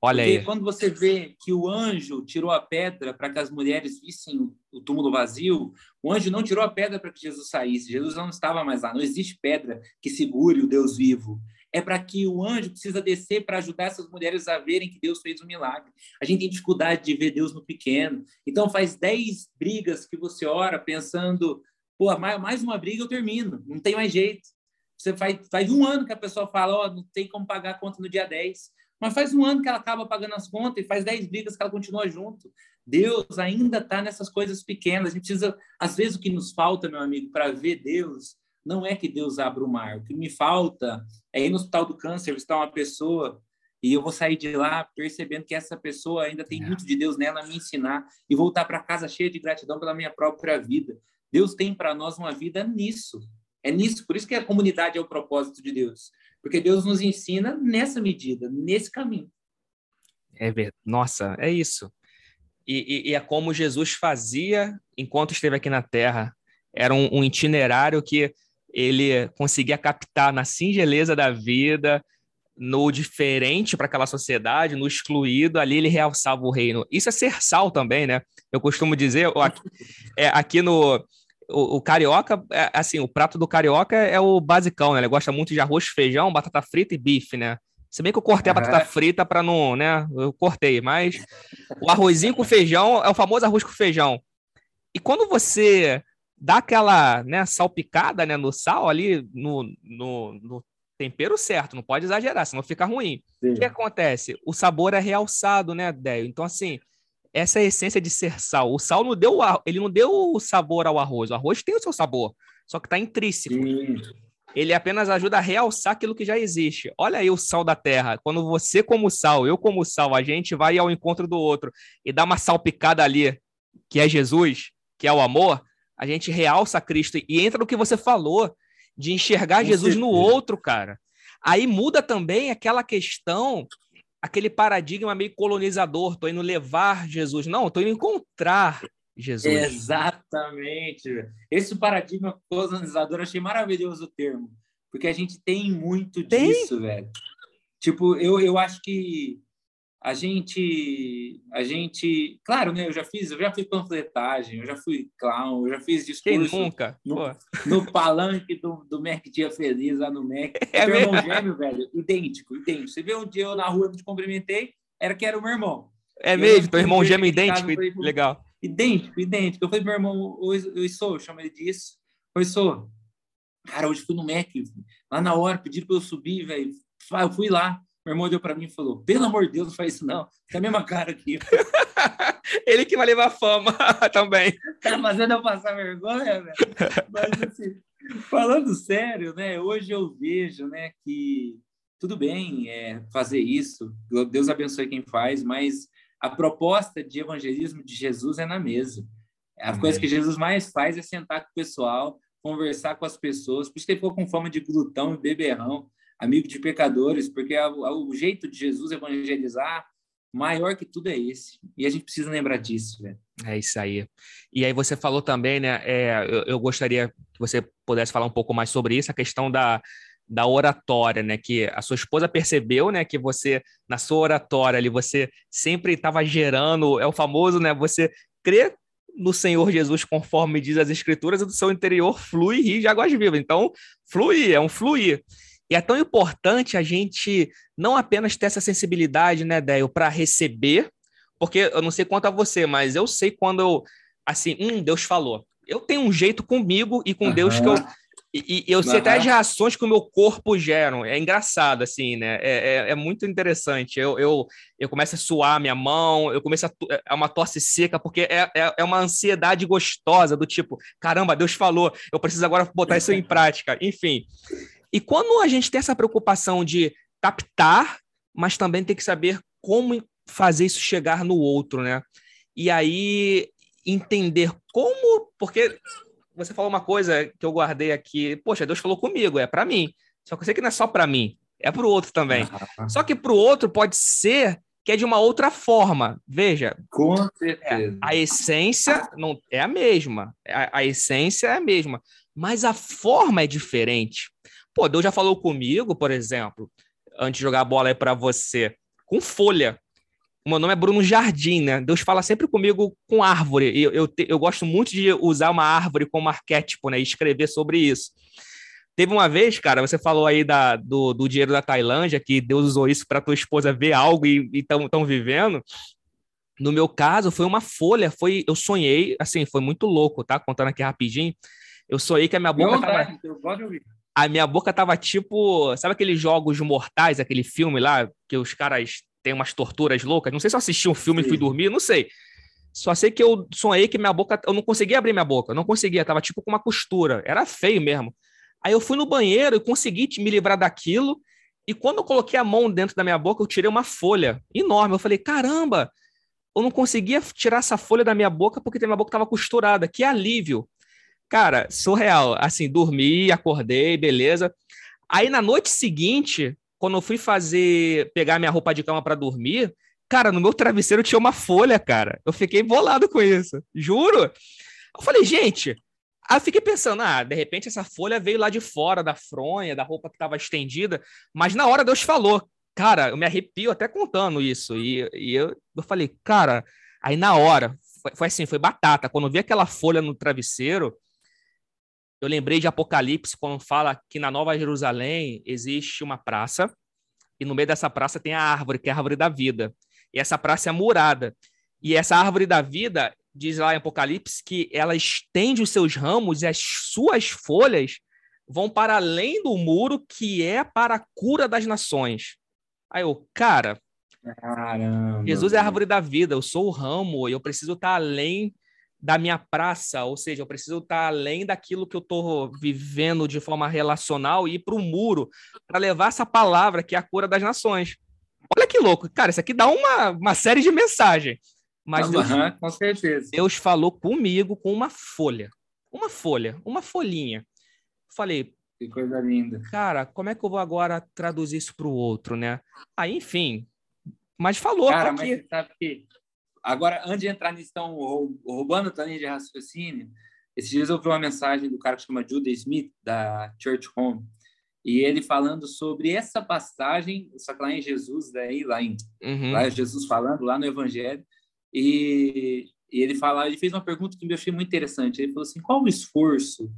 Olha Porque aí. quando você vê que o anjo tirou a pedra para que as mulheres vissem o túmulo vazio, o anjo não tirou a pedra para que Jesus saísse. Jesus não estava mais lá. Não existe pedra que segure o Deus vivo. É para que o anjo precisa descer para ajudar essas mulheres a verem que Deus fez um milagre. A gente tem dificuldade de ver Deus no pequeno. Então faz dez brigas que você ora pensando Pô, mais uma briga eu termino, não tem mais jeito. Você faz, faz um ano que a pessoa fala, ó, oh, não tem como pagar a conta no dia 10. Mas faz um ano que ela acaba pagando as contas e faz 10 brigas que ela continua junto. Deus ainda está nessas coisas pequenas. A gente precisa, às vezes, o que nos falta, meu amigo, para ver Deus, não é que Deus abra o mar. O que me falta é ir no hospital do câncer, visitar uma pessoa e eu vou sair de lá percebendo que essa pessoa ainda tem é. muito de Deus nela a me ensinar e voltar para casa cheia de gratidão pela minha própria vida. Deus tem para nós uma vida nisso. É nisso, por isso que a comunidade é o propósito de Deus. Porque Deus nos ensina nessa medida, nesse caminho. É verdade. Nossa, é isso. E, e, e, é como Jesus fazia enquanto esteve aqui na Terra. Era um, um itinerário que ele conseguia captar na singeleza da vida, no diferente para aquela sociedade, no excluído, ali ele realçava o reino. Isso é ser sal também, né? Eu costumo dizer, aqui, é, aqui no. O, o carioca, é, assim, o prato do carioca é o basicão, né? Ele gosta muito de arroz, feijão, batata frita e bife, né? Se bem que eu cortei a batata frita para não, né? Eu cortei, mas o arrozinho com feijão é o famoso arroz com feijão. E quando você dá aquela né, salpicada né, no sal ali, no, no, no tempero certo, não pode exagerar, senão fica ruim. Sim. O que acontece? O sabor é realçado, né, Déio? Então, assim, essa é a essência de ser sal. O sal não deu, ele não deu o sabor ao arroz. O arroz tem o seu sabor, só que está intrínseco. Sim. Ele apenas ajuda a realçar aquilo que já existe. Olha aí o sal da terra. Quando você, como sal, eu, como sal, a gente vai ao encontro do outro e dá uma salpicada ali, que é Jesus, que é o amor, a gente realça Cristo e entra no que você falou de enxergar Jesus no outro, cara. Aí muda também aquela questão, aquele paradigma meio colonizador, tô indo levar Jesus. Não, tô indo encontrar Jesus. Exatamente. Esse paradigma colonizador, achei maravilhoso o termo, porque a gente tem muito tem? disso, velho. Tipo, eu, eu acho que a gente a gente claro né eu já fiz eu já fiz panfletagem eu já fui clown eu já fiz discurso Quem nunca? no, no palanque do, do Mac Dia Feliz lá no Mac. É meu irmão gêmeo velho idêntico idêntico. Você vê um dia eu na rua eu te cumprimentei era que era o meu irmão. É mesmo? teu irmão gêmeo idêntico? falei, legal. idêntico idêntico. Eu falei pro meu irmão oi, sou eu chamo ele disso oi sou cara hoje fui no Mac lá na hora pediram para eu subir velho. Eu fui lá meu irmão deu para mim e falou: pelo amor de Deus, não faz isso não. Tem a mesma cara aqui. Ele que vai levar fama também. Tá fazendo eu passar vergonha, velho. Mas assim, falando sério, né? Hoje eu vejo, né, que tudo bem é, fazer isso. Deus abençoe quem faz, mas a proposta de evangelismo de Jesus é na mesa. A Amém. coisa que Jesus mais faz é sentar com o pessoal, conversar com as pessoas. Por isso que ele ficou com fama de glutão e beberrão amigo de pecadores, porque o jeito de Jesus evangelizar, maior que tudo é esse. E a gente precisa lembrar disso, velho. É isso aí. E aí você falou também, né? É, eu, eu, gostaria que você pudesse falar um pouco mais sobre isso, a questão da, da oratória, né? Que a sua esposa percebeu, né? Que você, na sua oratória ali, você sempre estava gerando, é o famoso, né? Você crê no Senhor Jesus, conforme diz as Escrituras, e do seu interior flui rio de águas vivas. Então, flui, é um fluir. E é tão importante a gente não apenas ter essa sensibilidade, né, Déio, para receber, porque eu não sei quanto a você, mas eu sei quando eu, assim, hum, Deus falou. Eu tenho um jeito comigo e com uhum. Deus que eu. E, e eu sei uhum. até as reações que o meu corpo geram. É engraçado, assim, né? É, é, é, muito interessante. Eu, eu, eu começo a suar minha mão, eu começo a. É uma tosse seca, porque é, é, é uma ansiedade gostosa, do tipo, caramba, Deus falou, eu preciso agora botar isso em prática. Enfim. E quando a gente tem essa preocupação de captar, mas também tem que saber como fazer isso chegar no outro, né? E aí entender como porque você falou uma coisa que eu guardei aqui. Poxa, Deus falou comigo, é para mim. Só que eu sei que não é só para mim, é para o outro também. Ah. Só que para o outro pode ser que é de uma outra forma. Veja. Com certeza. É, a essência não é a mesma. A, a, essência é a mesma, mas a forma é diferente. Pô, Deus já falou comigo, por exemplo, antes de jogar a bola aí para você, com folha. O meu nome é Bruno Jardim, né? Deus fala sempre comigo com árvore. E eu, eu, eu gosto muito de usar uma árvore como arquétipo, né? E escrever sobre isso. Teve uma vez, cara, você falou aí da, do, do dinheiro da Tailândia, que Deus usou isso para tua esposa ver algo e estão vivendo. No meu caso, foi uma folha, foi eu sonhei, assim, foi muito louco, tá? Contando aqui rapidinho. Eu sonhei que a minha boca tava... A minha boca tava tipo, sabe aqueles jogos mortais, aquele filme lá que os caras tem umas torturas loucas. Não sei se eu assisti um filme Sim. e fui dormir, não sei. Só sei que eu sonhei que minha boca. Eu não conseguia abrir minha boca, eu não conseguia, tava tipo com uma costura. Era feio mesmo. Aí eu fui no banheiro e consegui me livrar daquilo. E quando eu coloquei a mão dentro da minha boca, eu tirei uma folha enorme. Eu falei, caramba, eu não conseguia tirar essa folha da minha boca porque minha boca estava costurada. Que alívio. Cara, surreal. Assim, dormi, acordei, beleza. Aí na noite seguinte, quando eu fui fazer, pegar minha roupa de cama para dormir, cara, no meu travesseiro tinha uma folha, cara. Eu fiquei bolado com isso, juro. Eu falei, gente, Aí eu fiquei pensando, ah, de repente essa folha veio lá de fora da fronha, da roupa que estava estendida, mas na hora Deus falou, cara, eu me arrepio até contando isso, e, e eu, eu falei, cara, aí na hora, foi, foi, assim, foi batata, quando eu vi aquela folha no travesseiro, eu lembrei de Apocalipse, quando fala que na Nova Jerusalém existe uma praça, e no meio dessa praça tem a árvore, que é a árvore da vida. E essa praça é murada. E essa árvore da vida, diz lá em Apocalipse, que ela estende os seus ramos e as suas folhas vão para além do muro, que é para a cura das nações. Aí eu, cara, Caramba. Jesus é a árvore da vida, eu sou o ramo, eu preciso estar além da minha praça, ou seja, eu preciso estar além daquilo que eu estou vivendo de forma relacional e ir para o muro para levar essa palavra que é a cura das nações. Olha que louco, cara, isso aqui dá uma, uma série de mensagens. Mas Deus, com certeza. Deus falou comigo com uma folha, uma folha, uma folhinha. Falei, que coisa linda. Cara, como é que eu vou agora traduzir isso para o outro, né? Aí, enfim, mas falou. Cara, mas você sabe que Agora, antes de entrar nisso, estão roubando também de raciocínio. Esses dias eu vi uma mensagem do cara que chama Judah Smith, da Church Home, e ele falando sobre essa passagem, só que lá em Jesus, daí, lá em uhum. lá Jesus falando, lá no Evangelho, e, e, ele fala, ele fez uma pergunta que me achei muito interessante. Ele falou assim: qual o esforço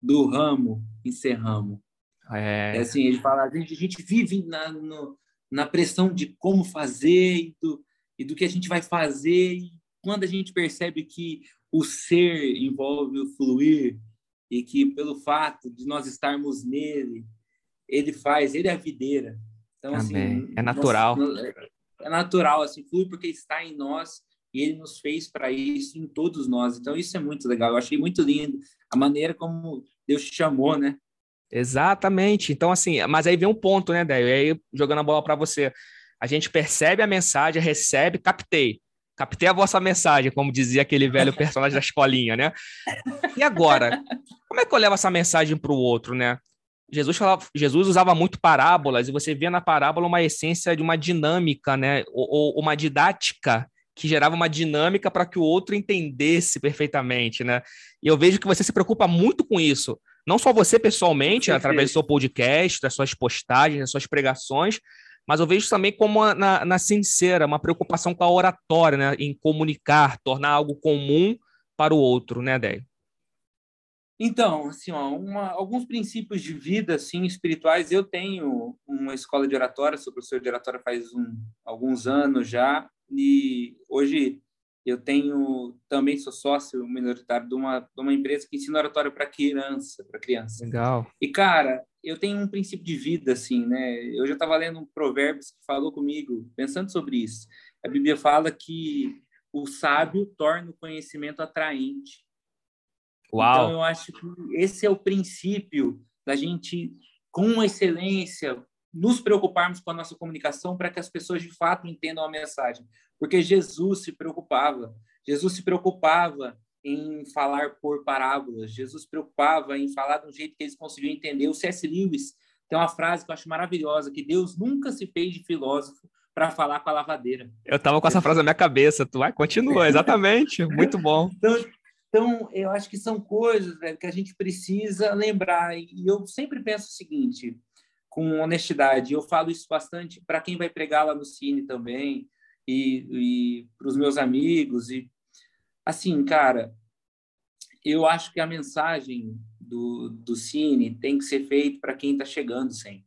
do ramo em ser ramo? É, é assim, ele fala, a gente, a gente vive na, no, na pressão de como fazer do, e do que a gente vai fazer. E quando a gente percebe que o ser envolve o fluir e que pelo fato de nós estarmos nele, ele faz, ele é a videira. Então, assim, é natural. é natural, assim, flui porque está em nós e ele nos fez para isso em todos nós. Então, isso é muito legal. Eu achei muito lindo a maneira como Deus te chamou, né? Exatamente. Então, assim, mas aí vem um ponto, né, Délio? E aí, jogando a bola para você a gente percebe a mensagem, recebe, captei. Captei a vossa mensagem, como dizia aquele velho personagem da escolinha, né? E agora, como é que eu levo essa mensagem para o outro, né? Jesus, falava, Jesus usava muito parábolas e você via na parábola uma essência de uma dinâmica, né? Ou, ou uma didática que gerava uma dinâmica para que o outro entendesse perfeitamente, né? E eu vejo que você se preocupa muito com isso. Não só você pessoalmente, através do seu podcast, das suas postagens, das suas pregações, mas eu vejo também como uma, na, na sincera, uma preocupação com a oratória, né? em comunicar, tornar algo comum para o outro, né, Déio? Então, assim, ó, uma, alguns princípios de vida, assim, espirituais. Eu tenho uma escola de oratória, sou professor de oratória faz um, alguns anos já, e hoje eu tenho também sou sócio minoritário de uma, de uma empresa que ensina oratória para criança, para criança. Legal. E cara, eu tenho um princípio de vida assim, né? Eu já estava lendo um provérbios que falou comigo, pensando sobre isso. A Bíblia fala que o sábio torna o conhecimento atraente. Uau. Então eu acho que esse é o princípio da gente com excelência nos preocuparmos com a nossa comunicação para que as pessoas de fato entendam a mensagem, porque Jesus se preocupava. Jesus se preocupava em falar por parábolas. Jesus se preocupava em falar de um jeito que eles conseguiam entender. O C.S. Lewis tem uma frase que eu acho maravilhosa, que Deus nunca se fez de filósofo para falar com a lavadeira. Eu tava com essa frase na minha cabeça, tu vai, continua, exatamente, muito bom. Então, então, eu acho que são coisas velho, que a gente precisa lembrar. E eu sempre penso o seguinte, com honestidade, eu falo isso bastante para quem vai pregar lá no Cine também, e, e para os meus amigos. E assim, cara, eu acho que a mensagem do, do Cine tem que ser feita para quem está chegando sempre.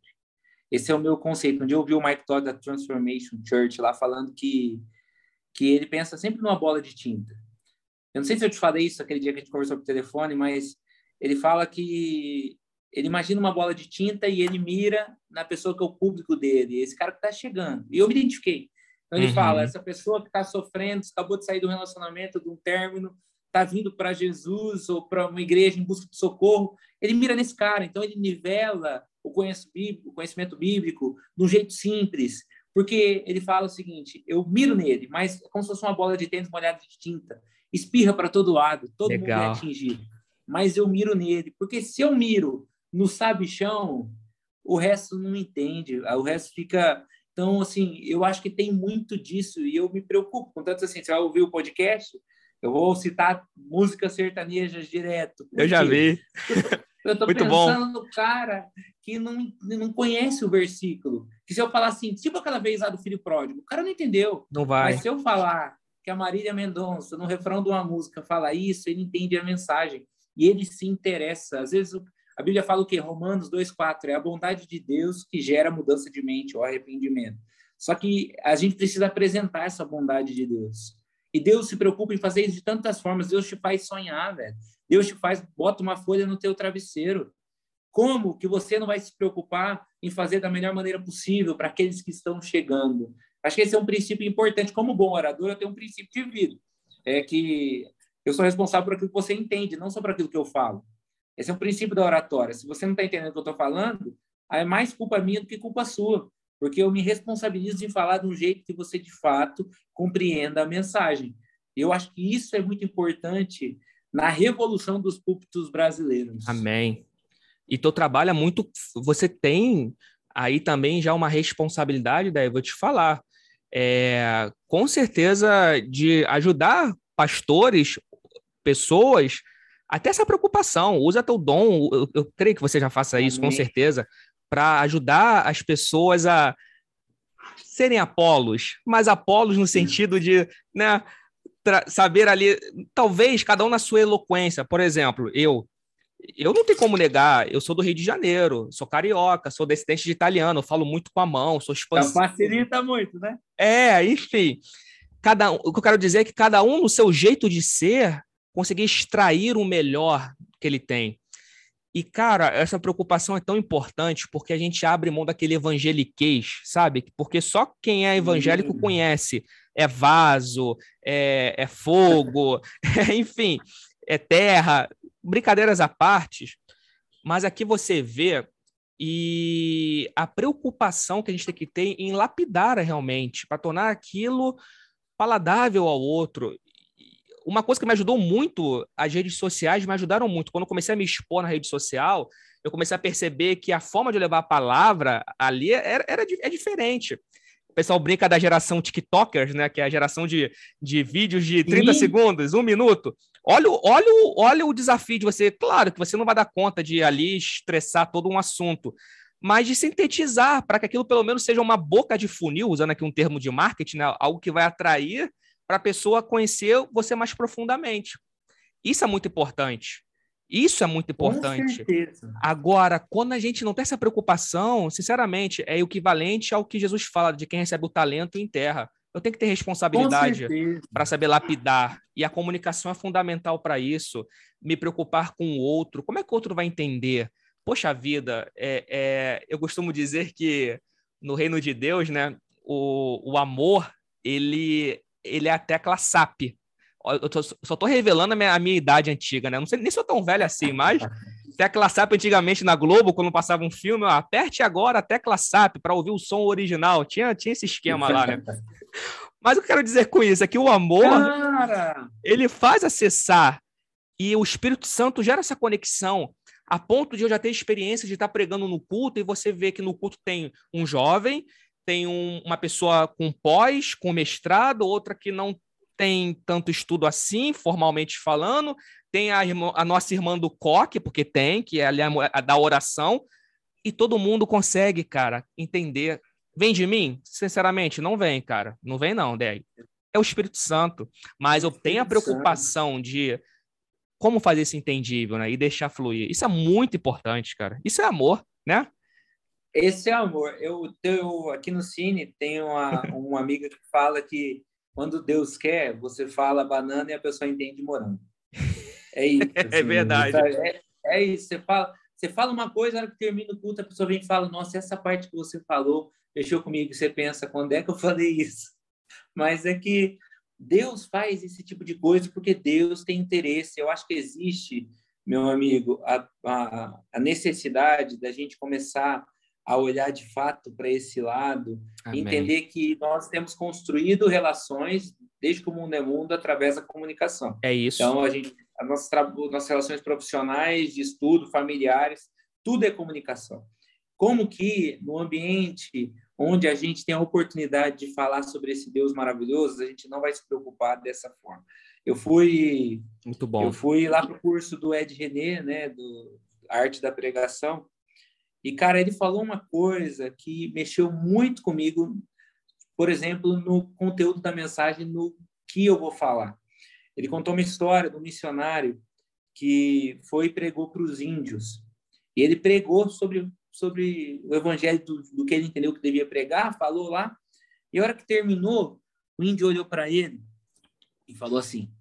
Esse é o meu conceito. Um dia eu ouvi o Mike Todd da Transformation Church lá falando que, que ele pensa sempre numa bola de tinta. Eu não sei se eu te falei isso aquele dia que a gente conversou por telefone, mas ele fala que ele imagina uma bola de tinta e ele mira na pessoa que é o público dele, esse cara que está chegando. E eu me identifiquei. Então ele uhum. fala, essa pessoa que está sofrendo, acabou de sair do relacionamento, de um término, está vindo para Jesus ou para uma igreja em busca de socorro, ele mira nesse cara. Então ele nivela o conhecimento bíblico de um jeito simples, porque ele fala o seguinte: eu miro nele, mas é como se fosse uma bola de tênis molhada de tinta, espirra para todo lado, todo Legal. mundo é atingido, mas eu miro nele, porque se eu miro no sabichão, o resto não entende, o resto fica. Então, assim, eu acho que tem muito disso e eu me preocupo. Contanto, assim, você vai ouvir o podcast, eu vou citar músicas sertanejas direto. Eu já vi. Eu estou pensando bom. no cara que não, não conhece o versículo. Que se eu falar assim, tipo aquela vez lá do filho pródigo, o cara não entendeu. Não vai. Mas se eu falar que a Marília Mendonça, no refrão de uma música, fala isso, ele entende a mensagem. E ele se interessa. Às vezes a Bíblia fala o quê? Romanos 2,4 é a bondade de Deus que gera mudança de mente ou arrependimento. Só que a gente precisa apresentar essa bondade de Deus. E Deus se preocupa em fazer isso de tantas formas. Deus te faz sonhar, velho. Deus te faz, bota uma folha no teu travesseiro. Como que você não vai se preocupar em fazer da melhor maneira possível para aqueles que estão chegando? Acho que esse é um princípio importante. Como bom orador, eu tenho um princípio de vida. É que eu sou responsável por aquilo que você entende, não só por aquilo que eu falo. Esse é um princípio da oratória. Se você não está entendendo o que eu estou falando, é mais culpa minha do que culpa sua. Porque eu me responsabilizo em falar de um jeito que você, de fato, compreenda a mensagem. Eu acho que isso é muito importante na revolução dos púlpitos brasileiros. Amém. E teu trabalho é muito. Você tem aí também já uma responsabilidade, daí eu vou te falar. É, com certeza de ajudar pastores, pessoas, até essa preocupação. Usa teu dom, eu, eu creio que você já faça isso, Amém. com certeza, para ajudar as pessoas a serem apolos, mas apolos no sentido de, né, saber ali, talvez cada um na sua eloquência. Por exemplo, eu, eu não tenho como negar, eu sou do Rio de Janeiro, sou carioca, sou descendente de italiano, falo muito com a mão, sou expansivo. Facilita muito, né? É, enfim. Cada, o que eu quero dizer é que cada um, no seu jeito de ser, conseguir extrair o melhor que ele tem. E, cara, essa preocupação é tão importante porque a gente abre mão daquele evangeliquez, sabe? Porque só quem é evangélico uhum. conhece. É vaso, é, é fogo, é, enfim, é terra. Brincadeiras à parte, mas aqui você vê e a preocupação que a gente tem que ter em lapidar realmente, para tornar aquilo paladável ao outro uma coisa que me ajudou muito, as redes sociais me ajudaram muito. Quando eu comecei a me expor na rede social, eu comecei a perceber que a forma de levar a palavra ali era, era é diferente. O pessoal brinca da geração TikTokers, né? Que é a geração de, de vídeos de 30 Sim. segundos, um minuto. Olha, olha, olha o desafio de você. Claro que você não vai dar conta de ali estressar todo um assunto, mas de sintetizar para que aquilo pelo menos seja uma boca de funil, usando aqui um termo de marketing, né? algo que vai atrair para a pessoa conhecer você mais profundamente. Isso é muito importante. Isso é muito importante. Agora, quando a gente não tem essa preocupação, sinceramente, é equivalente ao que Jesus fala de quem recebe o talento em terra. Eu tenho que ter responsabilidade para saber lapidar. E a comunicação é fundamental para isso. Me preocupar com o outro. Como é que o outro vai entender? Poxa vida, é, é, eu costumo dizer que no reino de Deus, né, o, o amor ele ele é a tecla SAP. Eu tô, só tô revelando a minha, a minha, idade antiga, né? Não sei nem sou tão velho assim, mas tecla SAP antigamente na Globo, quando passava um filme, ó, aperte agora a tecla SAP para ouvir o som original. Tinha, tinha esse esquema lá, né? Mas o que eu quero dizer com isso é que o amor, Cara! ele faz acessar e o Espírito Santo gera essa conexão a ponto de eu já ter experiência de estar pregando no culto e você vê que no culto tem um jovem, tem um, uma pessoa com pós, com mestrado, outra que não tem tanto estudo assim, formalmente falando, tem a, irmã, a nossa irmã do coque, porque tem, que é a, a da oração, e todo mundo consegue, cara, entender. Vem de mim? Sinceramente, não vem, cara. Não vem, não, Deg. É o Espírito Santo. Mas eu tenho a preocupação de como fazer isso entendível, né? E deixar fluir. Isso é muito importante, cara. Isso é amor, né? Esse é amor. Eu, eu aqui no Cine tem uma, uma amiga que fala que quando Deus quer, você fala banana e a pessoa entende morango. É isso. É assim, é verdade. É, é, isso. Você fala, você fala uma coisa, na hora que termina o culto, a pessoa vem e fala: Nossa, essa parte que você falou mexeu comigo. Você pensa: Quando é que eu falei isso? Mas é que Deus faz esse tipo de coisa porque Deus tem interesse. Eu acho que existe, meu amigo, a, a, a necessidade da gente começar a olhar de fato para esse lado, Amém. entender que nós temos construído relações desde que o mundo é mundo através da comunicação. É isso. Então a gente, as nossas, nossas relações profissionais, de estudo, familiares, tudo é comunicação. Como que no ambiente onde a gente tem a oportunidade de falar sobre esse Deus maravilhoso, a gente não vai se preocupar dessa forma. Eu fui muito bom. Eu fui lá para o curso do Ed René, né, do Arte da Pregação, e cara, ele falou uma coisa que mexeu muito comigo, por exemplo, no conteúdo da mensagem, no que eu vou falar. Ele contou uma história do missionário que foi e pregou para os índios. E ele pregou sobre sobre o evangelho do, do, que ele entendeu que devia pregar, falou lá. E a hora que terminou, o índio olhou para ele e falou assim: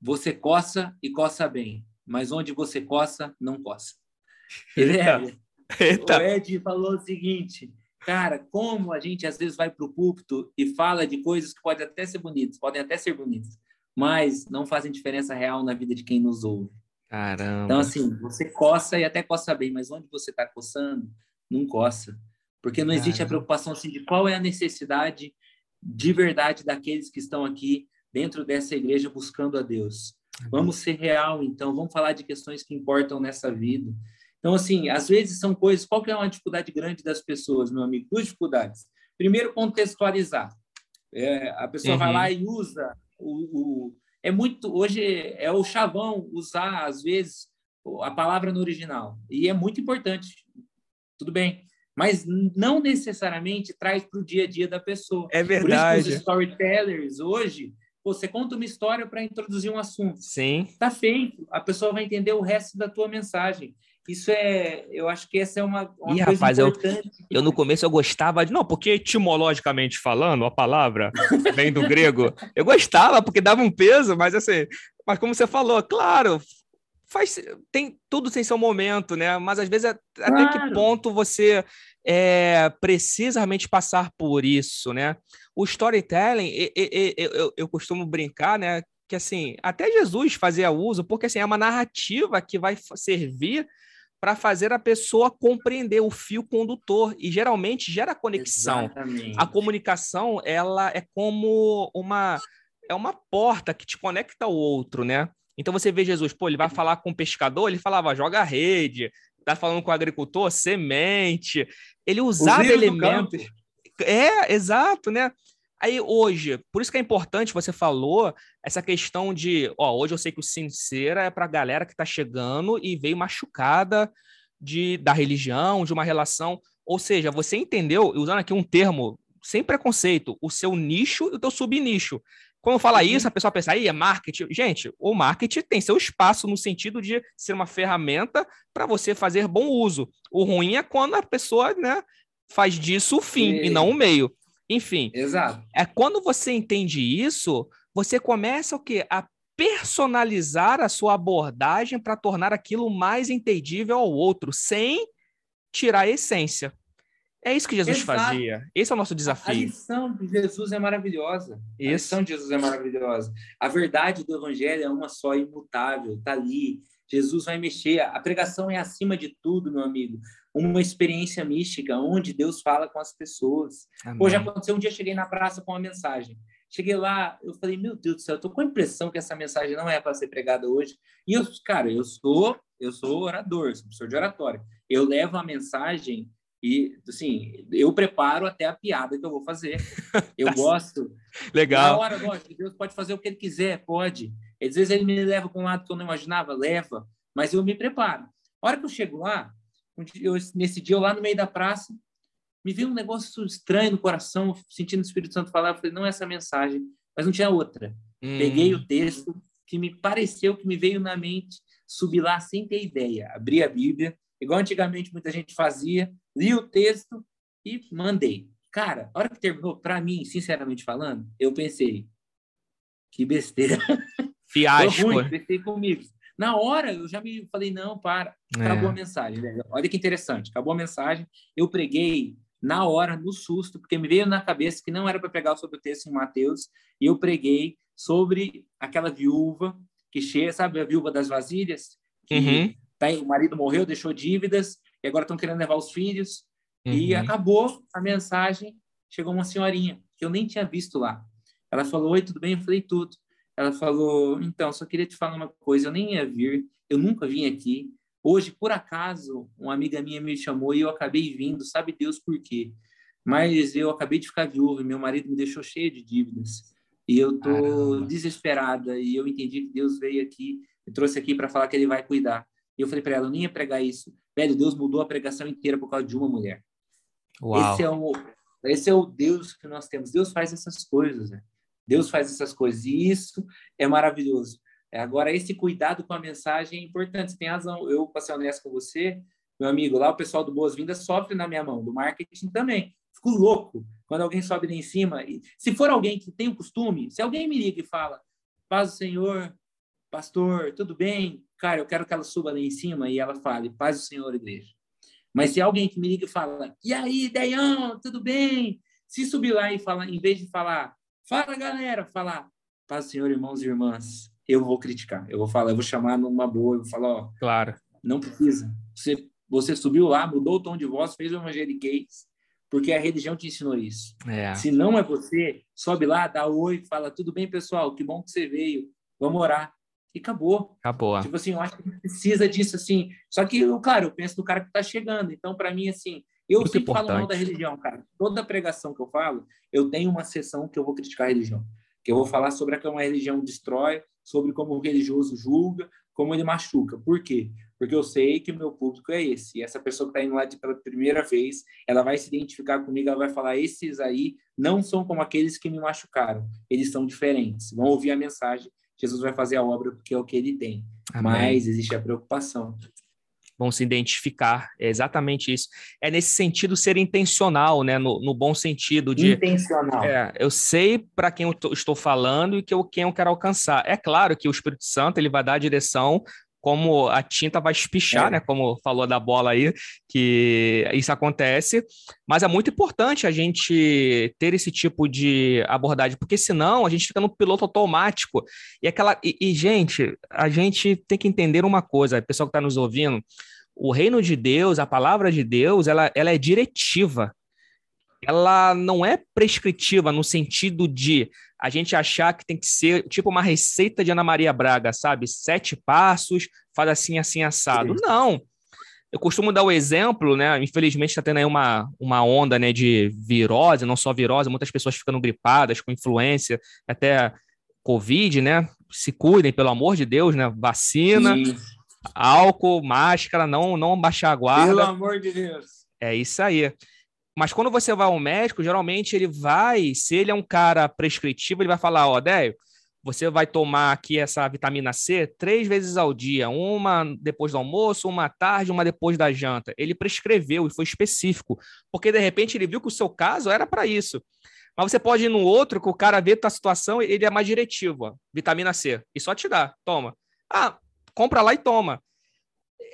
Você coça e coça bem, mas onde você coça, não coça. Eita. Eita. O Ed falou o seguinte: Cara, como a gente às vezes vai para o púlpito e fala de coisas que podem até ser bonitas, podem até ser bonitas, mas não fazem diferença real na vida de quem nos ouve. Caramba. Então, assim, você coça e até coça bem, mas onde você está coçando, não coça. Porque não existe Caramba. a preocupação assim, de qual é a necessidade de verdade daqueles que estão aqui dentro dessa igreja buscando a Deus. Vamos ser real, então, vamos falar de questões que importam nessa vida. Então, assim, às vezes são coisas. Qual que é uma dificuldade grande das pessoas, meu amigo? Duas dificuldades. Primeiro, contextualizar. É, a pessoa uhum. vai lá e usa o, o, é muito hoje é o chavão usar às vezes a palavra no original e é muito importante tudo bem mas não necessariamente traz para o dia a dia da pessoa é verdade Por isso os storytellers hoje você conta uma história para introduzir um assunto sim tá feito a pessoa vai entender o resto da tua mensagem isso é, eu acho que essa é uma, uma Ih, coisa rapaz, importante. Eu, eu no começo eu gostava de, não, porque etimologicamente falando, a palavra vem do grego. Eu gostava porque dava um peso, mas assim, mas como você falou, claro, faz tem tudo tem seu momento, né? Mas às vezes claro. até que ponto você é, precisa realmente passar por isso, né? O storytelling, eu, eu, eu, eu costumo brincar, né? Que assim, até Jesus fazia uso, porque assim, é uma narrativa que vai servir para fazer a pessoa compreender o fio condutor e geralmente gera conexão. Exatamente. A comunicação ela é como uma é uma porta que te conecta ao outro, né? Então você vê Jesus, pô, ele vai falar com o pescador, ele falava joga a rede, tá falando com o agricultor, semente. Ele usava elementos. É, exato, né? Aí hoje, por isso que é importante, você falou, essa questão de, ó, hoje eu sei que o Sincera é para a galera que está chegando e veio machucada de, da religião, de uma relação. Ou seja, você entendeu, usando aqui um termo sem preconceito, o seu nicho e o teu subnicho. Quando fala uhum. isso, a pessoa pensa, aí é marketing. Gente, o marketing tem seu espaço no sentido de ser uma ferramenta para você fazer bom uso. O ruim é quando a pessoa né, faz disso o fim e, e não o meio. Enfim. Exato. É quando você entende isso, você começa o quê? A personalizar a sua abordagem para tornar aquilo mais entendível ao outro, sem tirar a essência. É isso que Jesus Exato. fazia. Esse é o nosso desafio. A lição de Jesus é maravilhosa. Isso. A lição de Jesus é maravilhosa. A verdade do evangelho é uma só, imutável, está ali. Jesus vai mexer. A pregação é acima de tudo, meu amigo uma experiência mística onde Deus fala com as pessoas. Amém. Hoje aconteceu um dia cheguei na praça com uma mensagem. Cheguei lá, eu falei, meu Deus do céu, eu tô com a impressão que essa mensagem não é para ser pregada hoje. E eu, cara, eu sou, eu sou orador, sou professor de oratória. Eu levo a mensagem e, assim, eu preparo até a piada que eu vou fazer. Eu gosto. Legal. Na hora, lógico, Deus pode fazer o que ele quiser, pode. Às vezes ele me leva para um lado que eu não imaginava, leva, mas eu me preparo. A hora que eu chego lá, eu, nesse dia, eu lá no meio da praça, me veio um negócio estranho no coração, sentindo o Espírito Santo falar, eu falei, não é essa mensagem, mas não tinha outra. Hum. Peguei o texto que me pareceu, que me veio na mente, subi lá sem ter ideia, abri a Bíblia, igual antigamente muita gente fazia, li o texto e mandei. Cara, a hora que terminou, para mim, sinceramente falando, eu pensei, que besteira. Fiasco. ruim, pensei comigo. Na hora, eu já me falei, não, para, acabou é. a mensagem. Né? Olha que interessante, acabou a mensagem, eu preguei na hora, no susto, porque me veio na cabeça que não era para pregar sobre o texto em Mateus, e eu preguei sobre aquela viúva que chega, sabe, a viúva das vasilhas, que uhum. tá, o marido morreu, deixou dívidas, e agora estão querendo levar os filhos, uhum. e acabou a mensagem, chegou uma senhorinha, que eu nem tinha visto lá. Ela falou, oi, tudo bem? Eu falei, tudo. Ela falou, então, só queria te falar uma coisa, eu nem ia vir, eu nunca vim aqui, Hoje, por acaso, uma amiga minha me chamou e eu acabei vindo, sabe Deus por quê? Mas eu acabei de ficar viúva e meu marido me deixou cheia de dívidas. E eu tô Caramba. desesperada e eu entendi que Deus veio aqui e trouxe aqui para falar que ele vai cuidar. E eu falei para ela, eu nem ia pregar isso. Velho, Deus mudou a pregação inteira por causa de uma mulher. Uau. Esse é o esse é o Deus que nós temos. Deus faz essas coisas, né? Deus faz essas coisas e isso é maravilhoso. É, agora, esse cuidado com a mensagem é importante. Você tem razão. Eu, para ser honesto com você, meu amigo, lá o pessoal do Boas-Vindas sofre na minha mão, do marketing também. Fico louco quando alguém sobe lá em cima. E, se for alguém que tem o costume, se alguém me liga e fala, paz do Senhor, pastor, tudo bem? Cara, eu quero que ela suba lá em cima e ela fale, paz do Senhor, igreja. Mas se alguém que me liga e fala, e aí, Deião, tudo bem? Se subir lá e falar, em vez de falar, fala galera, falar, paz Senhor, irmãos e irmãs, eu vou criticar. Eu vou falar, eu vou chamar numa boa, eu vou falar, ó, claro. não precisa. Você, você subiu lá, mudou o tom de voz, fez o evangeliquez, porque a religião te ensinou isso. É. Se não é você, sobe lá, dá oi, fala, tudo bem, pessoal, que bom que você veio, vamos orar. E acabou. Acabou. Tipo assim, eu acho que precisa disso, assim. Só que, eu, claro, eu penso no cara que está chegando. Então, para mim, assim, eu Muito sempre importante. falo mal da religião, cara. Toda pregação que eu falo, eu tenho uma sessão que eu vou criticar a religião. Que eu vou falar sobre a que uma religião destrói, sobre como o religioso julga, como ele machuca. Por quê? Porque eu sei que o meu público é esse. E essa pessoa que está indo lá de, pela primeira vez, ela vai se identificar comigo, ela vai falar: esses aí não são como aqueles que me machucaram, eles são diferentes. Vão ouvir a mensagem, Jesus vai fazer a obra porque é o que ele tem. Amém. Mas existe a preocupação vão se identificar. É exatamente isso. É nesse sentido ser intencional, né? No, no bom sentido de. Intencional. É, eu sei para quem eu estou falando e que eu, quem eu quero alcançar. É claro que o Espírito Santo ele vai dar a direção como a tinta vai espichar, é. né? Como falou da bola aí, que isso acontece. Mas é muito importante a gente ter esse tipo de abordagem, porque senão a gente fica no piloto automático. E aquela. E, e gente, a gente tem que entender uma coisa, pessoal que está nos ouvindo, o reino de Deus, a palavra de Deus, ela, ela é diretiva. Ela não é prescritiva no sentido de a gente achar que tem que ser tipo uma receita de Ana Maria Braga, sabe? Sete passos, faz assim, assim, assado. Sim. Não. Eu costumo dar o exemplo, né? Infelizmente está tendo aí uma, uma onda né, de virose, não só virose, muitas pessoas ficando gripadas com influência, até Covid, né? Se cuidem, pelo amor de Deus, né? Vacina, Sim. álcool, máscara, não, não baixar a guarda. Pelo amor de Deus. É isso aí. Mas quando você vai ao médico, geralmente ele vai, se ele é um cara prescritivo, ele vai falar, ó, Déio, você vai tomar aqui essa vitamina C três vezes ao dia, uma depois do almoço, uma tarde, uma depois da janta. Ele prescreveu e foi específico, porque de repente ele viu que o seu caso era para isso. Mas você pode ir no outro que o cara vê a situação, ele é mais diretivo, ó, vitamina C, e só te dá, toma. Ah, compra lá e toma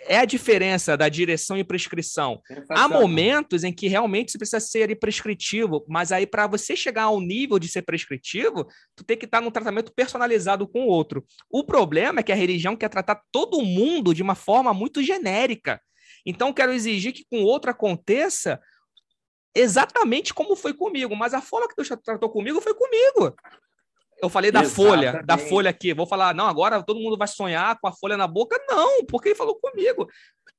é a diferença da direção e prescrição. Há momentos em que realmente você precisa ser prescritivo, mas aí para você chegar ao nível de ser prescritivo, tu tem que estar num tratamento personalizado com o outro. O problema é que a religião quer tratar todo mundo de uma forma muito genérica. Então quero exigir que com o outro aconteça exatamente como foi comigo, mas a forma que Deus tratou comigo foi comigo. Eu falei da Exatamente. folha, da folha aqui. Vou falar, não, agora todo mundo vai sonhar com a folha na boca. Não, porque ele falou comigo.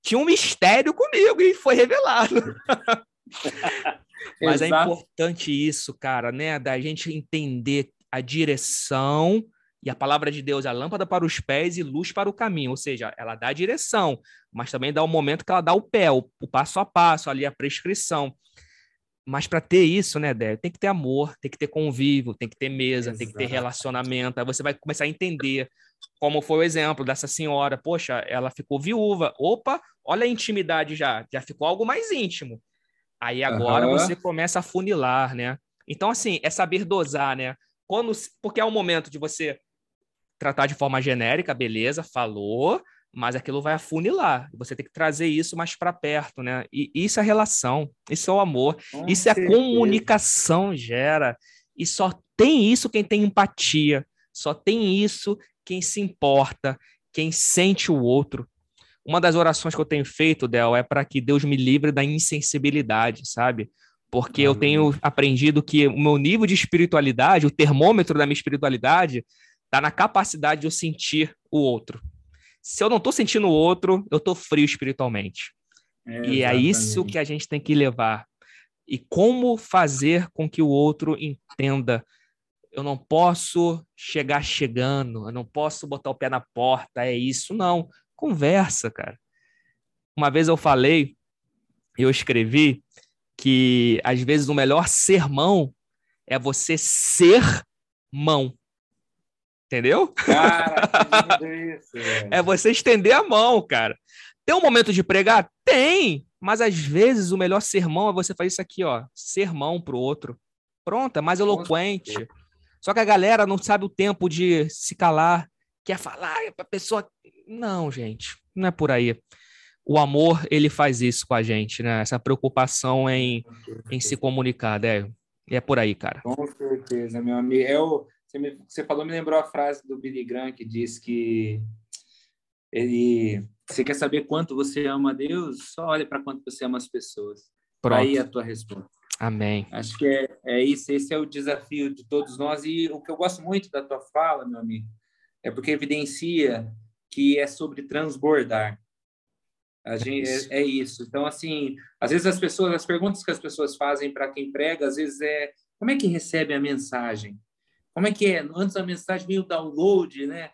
Tinha um mistério comigo e foi revelado. Mas é importante isso, cara, né? Da gente entender a direção e a palavra de Deus é a lâmpada para os pés e luz para o caminho. Ou seja, ela dá a direção, mas também dá o momento que ela dá o pé, o, o passo a passo, ali a prescrição. Mas para ter isso, né, Débora, tem que ter amor, tem que ter convívio, tem que ter mesa, Exato. tem que ter relacionamento. Aí você vai começar a entender como foi o exemplo dessa senhora. Poxa, ela ficou viúva. Opa, olha a intimidade já, já ficou algo mais íntimo. Aí agora uhum. você começa a funilar, né? Então, assim, é saber dosar, né? Quando, porque é o momento de você tratar de forma genérica, beleza, falou, mas aquilo vai afunilar. Você tem que trazer isso mais para perto, né? E isso é relação, isso é o amor, Com isso certeza. é a comunicação gera. E só tem isso quem tem empatia, só tem isso quem se importa, quem sente o outro. Uma das orações que eu tenho feito, Del, é para que Deus me livre da insensibilidade, sabe? Porque eu tenho aprendido que o meu nível de espiritualidade, o termômetro da minha espiritualidade, está na capacidade de eu sentir o outro. Se eu não estou sentindo o outro, eu estou frio espiritualmente. É, e é isso que a gente tem que levar. E como fazer com que o outro entenda. Eu não posso chegar chegando, eu não posso botar o pé na porta, é isso. Não. Conversa, cara. Uma vez eu falei, eu escrevi, que às vezes o melhor sermão é você ser mão. Entendeu? Cara, isso, é você estender a mão, cara. Tem um momento de pregar? Tem, mas às vezes o melhor sermão é você fazer isso aqui, ó, sermão pro outro. Pronto, é mais eloquente. Só que a galera não sabe o tempo de se calar, quer falar para pessoa. Não, gente, não é por aí. O amor, ele faz isso com a gente, né? Essa preocupação em, em se comunicar, né? E é por aí, cara. Com certeza, meu amigo. É o você, me, você falou, me lembrou a frase do Billy Graham que diz que ele, você quer saber quanto você ama Deus? Só olha para quanto você ama as pessoas. Pronto. Aí é a tua resposta. Amém. Acho que é, é isso, esse é o desafio de todos nós. E o que eu gosto muito da tua fala, meu amigo, é porque evidencia que é sobre transbordar. A gente, é, é, isso. Então, assim, às vezes as pessoas, as perguntas que as pessoas fazem para quem prega, às vezes é como é que recebe a mensagem? Como é que é? Antes da mensagem veio o download, né?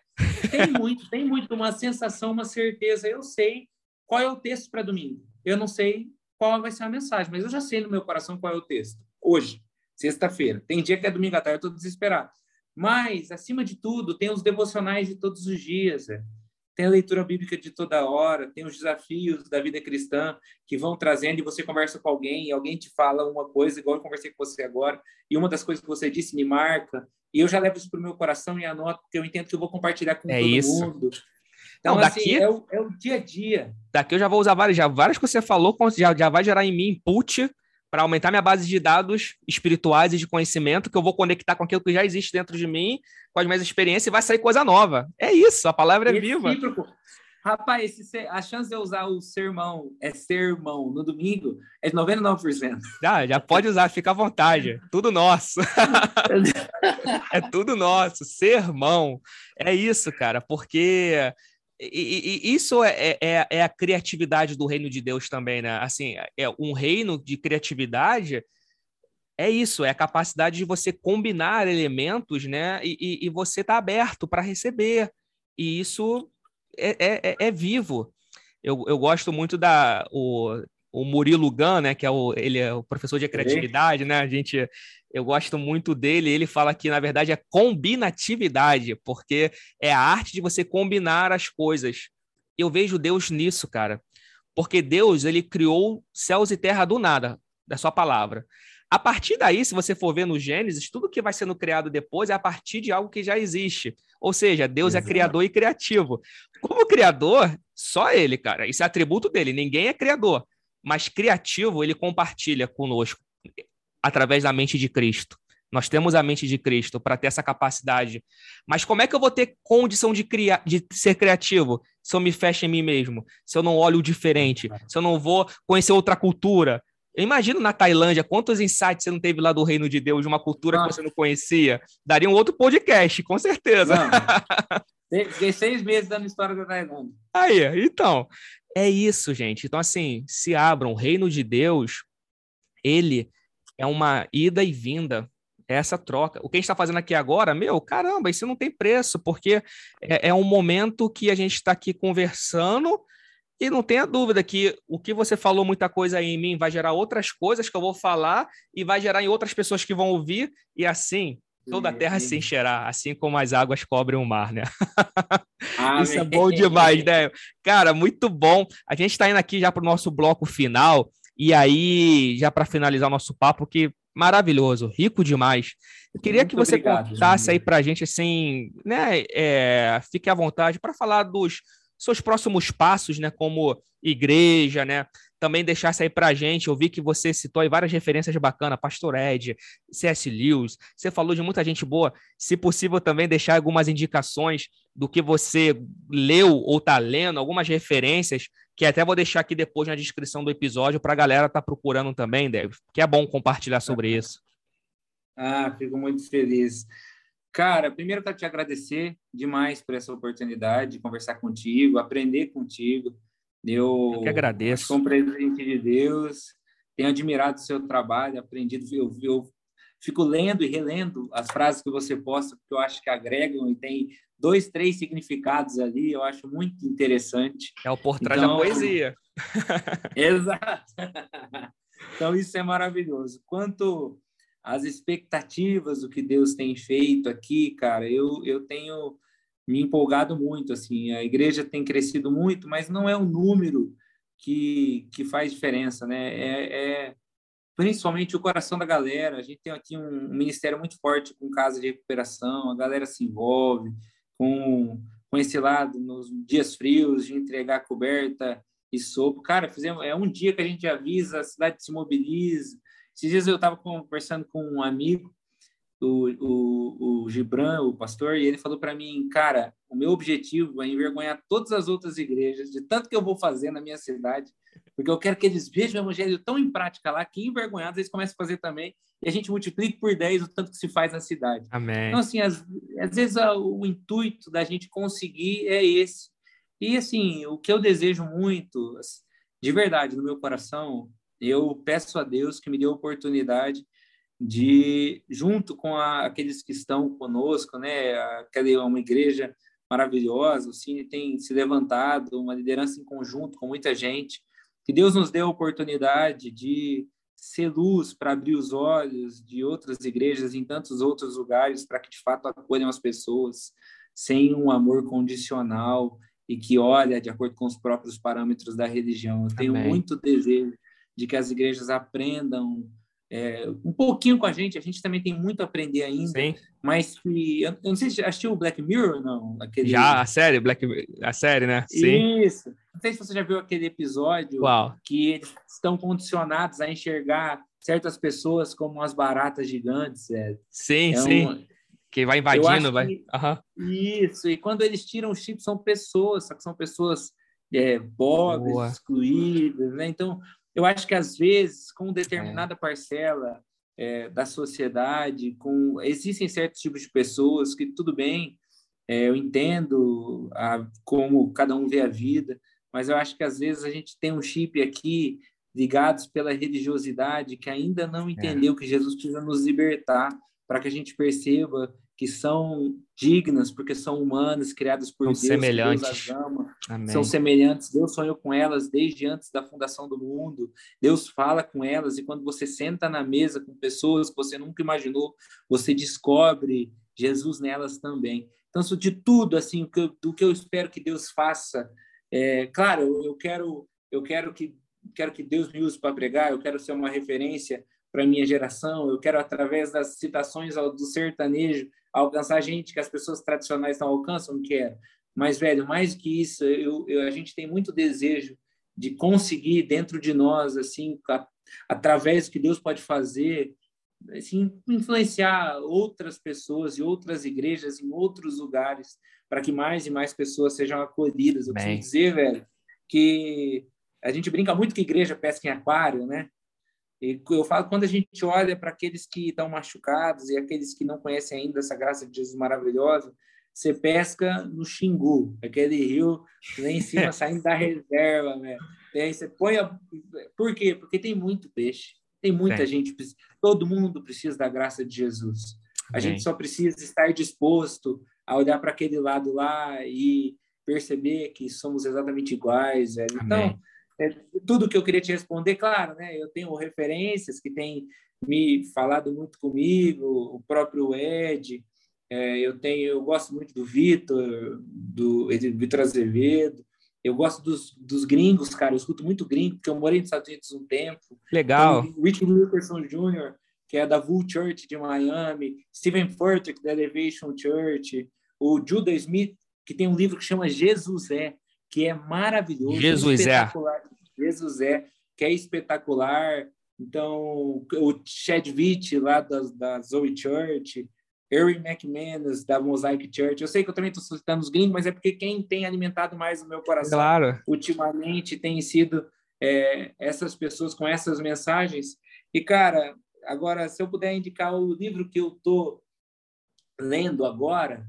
Tem muito, tem muito uma sensação, uma certeza. Eu sei qual é o texto para domingo. Eu não sei qual vai ser a mensagem, mas eu já sei no meu coração qual é o texto. Hoje, sexta-feira. Tem dia que é domingo à tarde, eu estou desesperado. Mas, acima de tudo, tem os devocionais de todos os dias. É tem a leitura bíblica de toda hora, tem os desafios da vida cristã que vão trazendo e você conversa com alguém e alguém te fala uma coisa, igual eu conversei com você agora, e uma das coisas que você disse me marca, e eu já levo isso para o meu coração e anoto, porque eu entendo que eu vou compartilhar com é todo isso. mundo. Então, Não, daqui, assim, é, o, é o dia a dia. Daqui eu já vou usar várias, já, várias que você falou, já, já vai gerar em mim input para aumentar minha base de dados espirituais e de conhecimento, que eu vou conectar com aquilo que já existe dentro de mim, com as minhas experiências, e vai sair coisa nova. É isso, a palavra é viva. Rapaz, a chance de eu usar o sermão é sermão no domingo é de 99%. Já, já pode usar, fica à vontade. Tudo nosso. é tudo nosso. Sermão. É isso, cara, porque e, e, isso é, é, é, a criatividade do reino de Deus também, né? Assim, é um reino de criatividade é isso, é a capacidade de você combinar elementos, né? E, e você tá aberto para receber. E isso é, é, é, é, vivo. Eu, eu gosto muito da o, o Murilo Gun, né? Que é o, ele é o professor de criatividade, né? A gente eu gosto muito dele. Ele fala que, na verdade, é combinatividade, porque é a arte de você combinar as coisas. Eu vejo Deus nisso, cara. Porque Deus, ele criou céus e terra do nada, da sua palavra. A partir daí, se você for ver no Gênesis, tudo que vai sendo criado depois é a partir de algo que já existe. Ou seja, Deus é Exato. é criador e criativo. Como criador, só ele, cara. Isso é atributo dele. Ninguém é criador. Mas criativo, ele compartilha conosco através da mente de Cristo. Nós temos a mente de Cristo para ter essa capacidade. Mas como é que eu vou ter condição de, criar, de ser criativo se eu me fecho em mim mesmo? Se eu não olho o diferente? Se eu não vou conhecer outra cultura? Imagino na Tailândia, quantos insights você não teve lá do Reino de Deus, de uma cultura que você não conhecia. Daria um outro podcast, com certeza. Fiquei seis meses dando história da Tailândia. Aí, então, é isso, gente. Então, assim, se abram. O Reino de Deus, ele é uma ida e vinda essa troca. O que a gente está fazendo aqui agora, meu, caramba, isso não tem preço, porque é, é um momento que a gente está aqui conversando e não tenha dúvida que o que você falou muita coisa aí em mim vai gerar outras coisas que eu vou falar e vai gerar em outras pessoas que vão ouvir, e assim toda a terra se encherá, assim como as águas cobrem o mar, né? Isso é bom demais, né? Cara, muito bom. A gente está indo aqui já para o nosso bloco final, e aí, já para finalizar o nosso papo, que maravilhoso, rico demais. Eu queria Muito que você obrigado, contasse aí para a gente, assim, né? É, fique à vontade para falar dos seus próximos passos, né? Como igreja, né? Também deixasse aí para a gente. Eu vi que você citou aí várias referências bacanas, Pastor Ed, C.S. Lewis. Você falou de muita gente boa. Se possível, também deixar algumas indicações do que você leu ou está lendo, algumas referências que até vou deixar aqui depois na descrição do episódio para a galera estar tá procurando também, Deb, que é bom compartilhar sobre isso. Ah, fico muito feliz. Cara, primeiro quero te agradecer demais por essa oportunidade de conversar contigo, aprender contigo. Eu, eu que agradeço. Sou um presente de Deus, tenho admirado o seu trabalho, aprendido. Eu, eu fico lendo e relendo as frases que você posta, porque eu acho que agregam e tem dois, três significados ali, eu acho muito interessante. É o por trás então, da poesia. Exato. então, isso é maravilhoso. Quanto às expectativas do que Deus tem feito aqui, cara, eu, eu tenho me empolgado muito, assim, a igreja tem crescido muito, mas não é o número que, que faz diferença, né? É, é principalmente o coração da galera. A gente tem aqui um, um ministério muito forte com casa de recuperação, a galera se envolve, com, com esse lado nos dias frios de entregar coberta e sopa. Cara, fizemos, é um dia que a gente avisa, a cidade se mobiliza. Esses dias eu estava conversando com um amigo, o, o, o Gibran, o pastor, e ele falou para mim, cara, o meu objetivo é envergonhar todas as outras igrejas, de tanto que eu vou fazer na minha cidade, porque eu quero que eles vejam o evangelho tão em prática lá, que envergonhados eles começam a fazer também, e a gente multiplique por 10 o tanto que se faz na cidade. Amém. Então, assim, às, às vezes o intuito da gente conseguir é esse. E, assim, o que eu desejo muito, de verdade, no meu coração, eu peço a Deus que me dê a oportunidade de, junto com a, aqueles que estão conosco, né, aquela uma igreja maravilhosa, o Cine tem se levantado, uma liderança em conjunto com muita gente, que Deus nos dê a oportunidade de ser luz para abrir os olhos de outras igrejas em tantos outros lugares para que de fato acolham as pessoas sem um amor condicional e que olha de acordo com os próprios parâmetros da religião. Eu tenho Amém. muito desejo de que as igrejas aprendam é, um pouquinho com a gente, a gente também tem muito a aprender ainda. Sim. Mas que. Eu não sei se assistiu o Black Mirror não? Aquele... Já, a série, Black a série, né? Sim. Isso. Não sei se você já viu aquele episódio Uau. que eles estão condicionados a enxergar certas pessoas como umas baratas gigantes. É, sim, é sim. Um... Que vai invadindo, vai. Que... Uhum. Isso, e quando eles tiram o chip, são pessoas, só que são pessoas é, pobres, Boa. excluídas, né? Então, eu acho que às vezes, com determinada é. parcela é, da sociedade, com existem certos tipos de pessoas que tudo bem, é, eu entendo a, como cada um vê a vida, mas eu acho que às vezes a gente tem um chip aqui ligados pela religiosidade que ainda não é. entendeu que Jesus precisa nos libertar para que a gente perceba que são dignas, porque são humanas, criadas por são Deus, semelhantes. Deus as ama, Amém. são semelhantes. Deus sonhou com elas desde antes da fundação do mundo. Deus fala com elas e quando você senta na mesa com pessoas que você nunca imaginou, você descobre Jesus nelas também. Então, de tudo assim, o que eu, do que eu espero que Deus faça, é, claro, eu, eu quero, eu quero que quero que Deus me use para pregar, eu quero ser uma referência para minha geração, eu quero, através das citações do sertanejo, alcançar gente que as pessoas tradicionais não alcançam, quero. Mas, velho, mais que isso, eu, eu, a gente tem muito desejo de conseguir dentro de nós, assim, a, através do que Deus pode fazer, assim, influenciar outras pessoas e outras igrejas em outros lugares, para que mais e mais pessoas sejam acolhidas. Eu preciso dizer, velho, que a gente brinca muito que igreja pesca em aquário, né? E eu falo, quando a gente olha para aqueles que estão machucados e aqueles que não conhecem ainda essa graça de Jesus maravilhosa, você pesca no Xingu, aquele rio lá em cima saindo da reserva, né? E aí você põe a... Por quê? Porque tem muito peixe, tem muita é. gente, todo mundo precisa da graça de Jesus. A gente só precisa estar disposto a olhar para aquele lado lá e perceber que somos exatamente iguais, velho. Então, é, tudo que eu queria te responder, claro, né? Eu tenho referências que têm me falado muito comigo, o próprio Ed, é, eu tenho, eu gosto muito do Vitor, do Vitor Azevedo, eu gosto dos, dos gringos, cara, eu escuto muito gringo, porque eu morei nos Estados Unidos um tempo. Legal. Então, Rich Wilkerson Jr., que é da Vull Church de Miami, Stephen Furtick, da Elevation Church, o Judah Smith, que tem um livro que chama Jesus é, que é maravilhoso. Jesus é. Jesus é, que é espetacular. Então, o Chad Witt, lá da, da Zoe Church, Erin McManus, da Mosaic Church. Eu sei que eu também estou citando os gringos, mas é porque quem tem alimentado mais o meu coração claro. ultimamente tem sido é, essas pessoas com essas mensagens. E, cara, agora, se eu puder indicar o livro que eu estou lendo agora,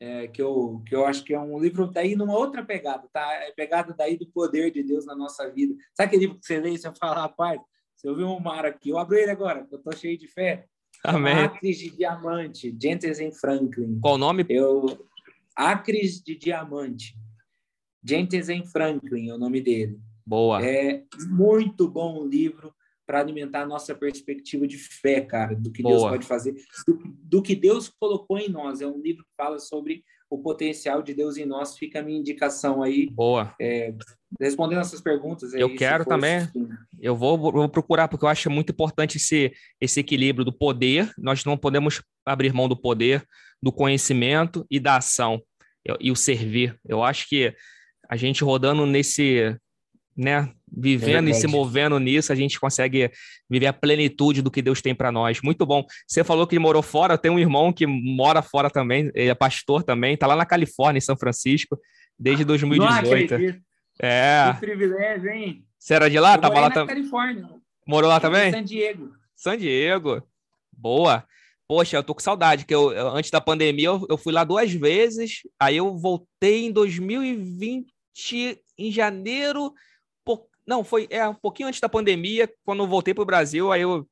é, que, eu, que eu acho que é um livro daí numa outra pegada, tá? É pegada daí do poder de Deus na nossa vida. Sabe aquele livro que você lê e você fala, rapaz, você ouviu um mar aqui, eu abro ele agora, eu tô cheio de fé. Amém. Acres de Diamante, Gentes Franklin. Qual o nome? Eu, Acres de Diamante. Gentes Franklin é o nome dele. Boa. É muito bom o livro para alimentar a nossa perspectiva de fé, cara, do que Boa. Deus pode fazer, do, do, que Deus colocou em nós. É um livro que fala sobre o potencial de Deus em nós. Fica a minha indicação aí. Boa. É, respondendo essas perguntas. Aí, eu quero também. Assim. Eu vou, vou, procurar, porque eu acho muito importante esse, esse equilíbrio do poder. Nós não podemos abrir mão do poder, do conhecimento e da ação. E o servir. Eu acho que a gente rodando nesse, né, vivendo é e se movendo nisso, a gente consegue viver a plenitude do que Deus tem para nós. Muito bom. Você falou que morou fora, eu tenho um irmão que mora fora também, ele é pastor também, tá lá na Califórnia, em São Francisco, desde 2018. É. Que privilégio, hein? Você era de lá? Eu Tava lá também. Califórnia. Morou lá também? San Diego. San Diego. Boa. Poxa, eu tô com saudade, que eu, antes da pandemia eu, eu fui lá duas vezes, aí eu voltei em 2020, em janeiro, não, foi é, um pouquinho antes da pandemia, quando eu voltei para o Brasil, aí eu,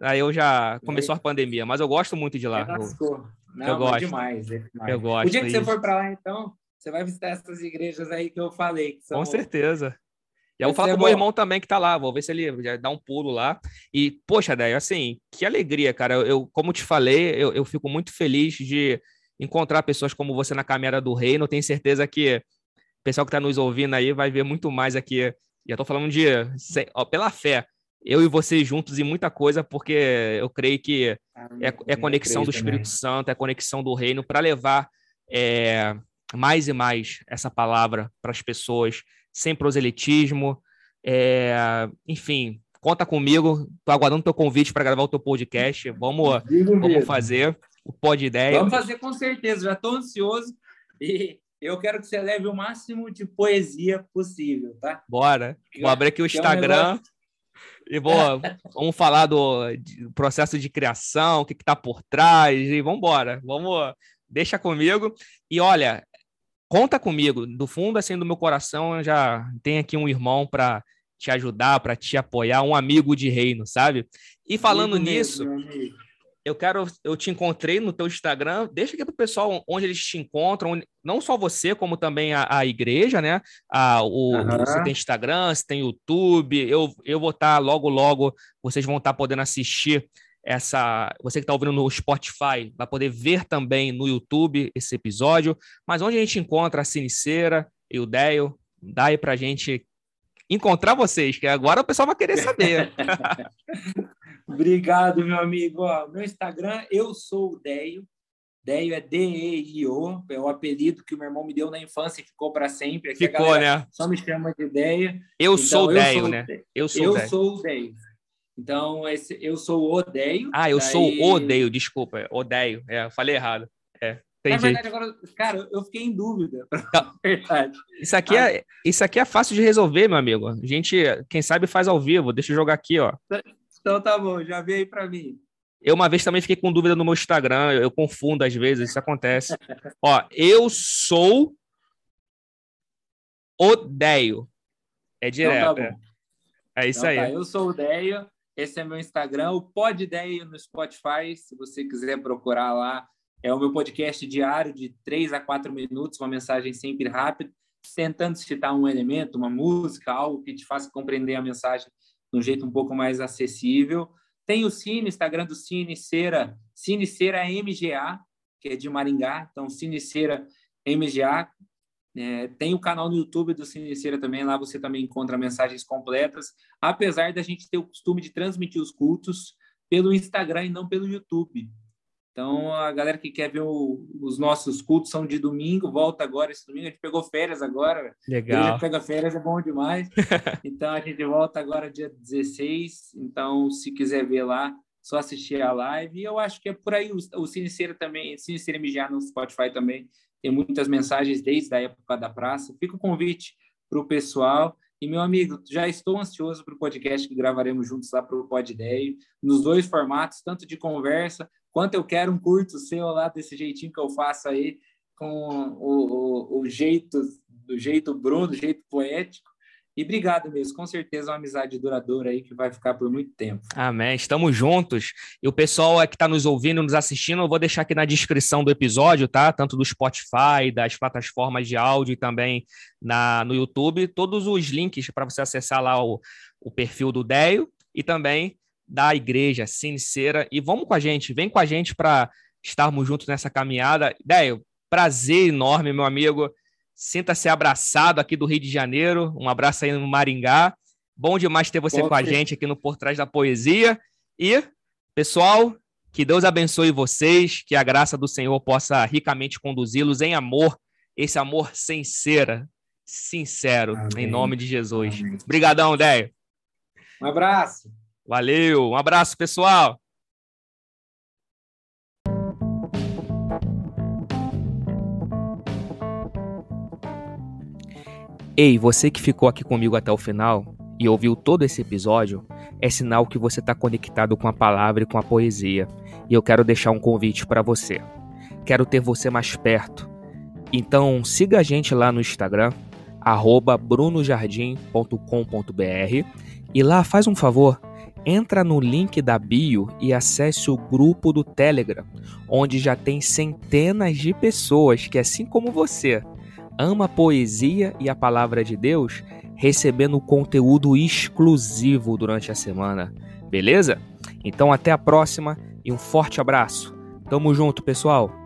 aí eu já começou a pandemia, mas eu gosto muito de lá. Eu, Não, eu gosto. Demais, é demais. Eu gosto. O dia que você for para lá, então, você vai visitar essas igrejas aí que eu falei. São... Com certeza. E eu vou falar com o meu irmão também que tá lá, vou ver se ele já dá um pulo lá. E, poxa, Daí, assim, que alegria, cara. Eu, como te falei, eu, eu fico muito feliz de encontrar pessoas como você na caminhada do reino. Tenho certeza que o pessoal que está nos ouvindo aí vai ver muito mais aqui já estou falando de ó, pela fé, eu e você juntos e muita coisa, porque eu creio que é, é conexão do Espírito Santo, é conexão do reino para levar é, mais e mais essa palavra para as pessoas, sem proselitismo. É, enfim, conta comigo. Estou aguardando teu convite para gravar o teu podcast. Vamos, vamos fazer o Pod Ideia. Vamos fazer com certeza. Já estou ansioso e eu quero que você leve o máximo de poesia possível, tá? Bora. Vou abrir aqui o Instagram. É um e vou, vamos falar do, processo de criação, o que está por trás, e vamos embora. Vamos, deixa comigo. E olha, conta comigo. Do fundo assim do meu coração, eu já tem aqui um irmão para te ajudar, para te apoiar, um amigo de reino, sabe? E falando nisso, mesmo, eu quero, eu te encontrei no teu Instagram, deixa aqui pro pessoal onde eles te encontram, não só você, como também a, a igreja, né? A, o, uhum. Você tem Instagram, você tem YouTube, eu, eu vou estar tá, logo, logo, vocês vão estar tá podendo assistir essa. Você que está ouvindo no Spotify, vai poder ver também no YouTube esse episódio. Mas onde a gente encontra a Siniceira e o Deio, dá aí pra gente encontrar vocês, que agora o pessoal vai querer saber. Obrigado, meu amigo. Ó, meu Instagram, eu sou o Deio. Deio é D-E-I-O, é o apelido que o meu irmão me deu na infância e ficou para sempre. Aqui ficou, né? Só me chama de Deio. Eu então, sou o Deio, né? Eu sou eu sou o Deio. Então, esse, eu sou o Odeio. Ah, eu daí... sou o Odeio, desculpa. Odeio. É, falei errado. É. Na verdade, agora, cara, eu fiquei em dúvida. verdade. Isso aqui, é, isso aqui é fácil de resolver, meu amigo. A gente, quem sabe, faz ao vivo. Deixa eu jogar aqui, ó. Então tá bom, já veio aí para mim. Eu uma vez também fiquei com dúvida no meu Instagram, eu, eu confundo às vezes, isso acontece. Ó, eu sou odeio. É direto. Então tá é. é. isso então, aí. Tá, eu sou o Deio, esse é meu Instagram, o Pod Deio no Spotify, se você quiser procurar lá. É o meu podcast diário de três a quatro minutos, uma mensagem sempre rápida, tentando citar um elemento, uma música, algo que te faça compreender a mensagem de um jeito um pouco mais acessível. Tem o Cine, Instagram do Cine Cera, Cine Cera MGA, que é de Maringá. Então, Cine Cera MGA. É, tem o canal no YouTube do Cine Cera também. Lá você também encontra mensagens completas. Apesar da gente ter o costume de transmitir os cultos pelo Instagram e não pelo YouTube. Então, a galera que quer ver o, os nossos cultos são de domingo, volta agora esse domingo. A gente pegou férias agora. Legal. pega férias, é bom demais. então, a gente volta agora dia 16. Então, se quiser ver lá, só assistir a live. E eu acho que é por aí. O, o Ciniceira também, Ciniceira MGA no Spotify também, tem muitas mensagens desde a época da praça. Fica o convite para o pessoal. E, meu amigo, já estou ansioso para o podcast que gravaremos juntos lá para o Pod Ideia, nos dois formatos, tanto de conversa, quanto eu quero um curto seu lá desse jeitinho que eu faço aí, com o, o, o jeito, do jeito Bruno, do jeito poético. E obrigado mesmo, com certeza uma amizade duradoura aí que vai ficar por muito tempo. Amém, estamos juntos. E o pessoal que está nos ouvindo, nos assistindo, eu vou deixar aqui na descrição do episódio, tá? Tanto do Spotify, das plataformas de áudio e também na, no YouTube, todos os links para você acessar lá o, o perfil do Deio e também da igreja sincera. E vamos com a gente, vem com a gente para estarmos juntos nessa caminhada. Deio, prazer enorme, meu amigo Sinta-se abraçado aqui do Rio de Janeiro. Um abraço aí no Maringá. Bom demais ter você Bom, com a gente aqui no Por Trás da Poesia. E, pessoal, que Deus abençoe vocês, que a graça do Senhor possa ricamente conduzi-los em amor, esse amor sincero, sincero, Amém. em nome de Jesus. Amém. Obrigadão, Déio. Um abraço. Valeu, um abraço, pessoal. Ei, você que ficou aqui comigo até o final e ouviu todo esse episódio, é sinal que você está conectado com a palavra e com a poesia. E eu quero deixar um convite para você. Quero ter você mais perto. Então siga a gente lá no Instagram, brunojardim.com.br e lá faz um favor, entra no link da bio e acesse o grupo do Telegram, onde já tem centenas de pessoas que, assim como você, ama a poesia e a palavra de Deus, recebendo conteúdo exclusivo durante a semana. Beleza? Então até a próxima e um forte abraço. Tamo junto, pessoal.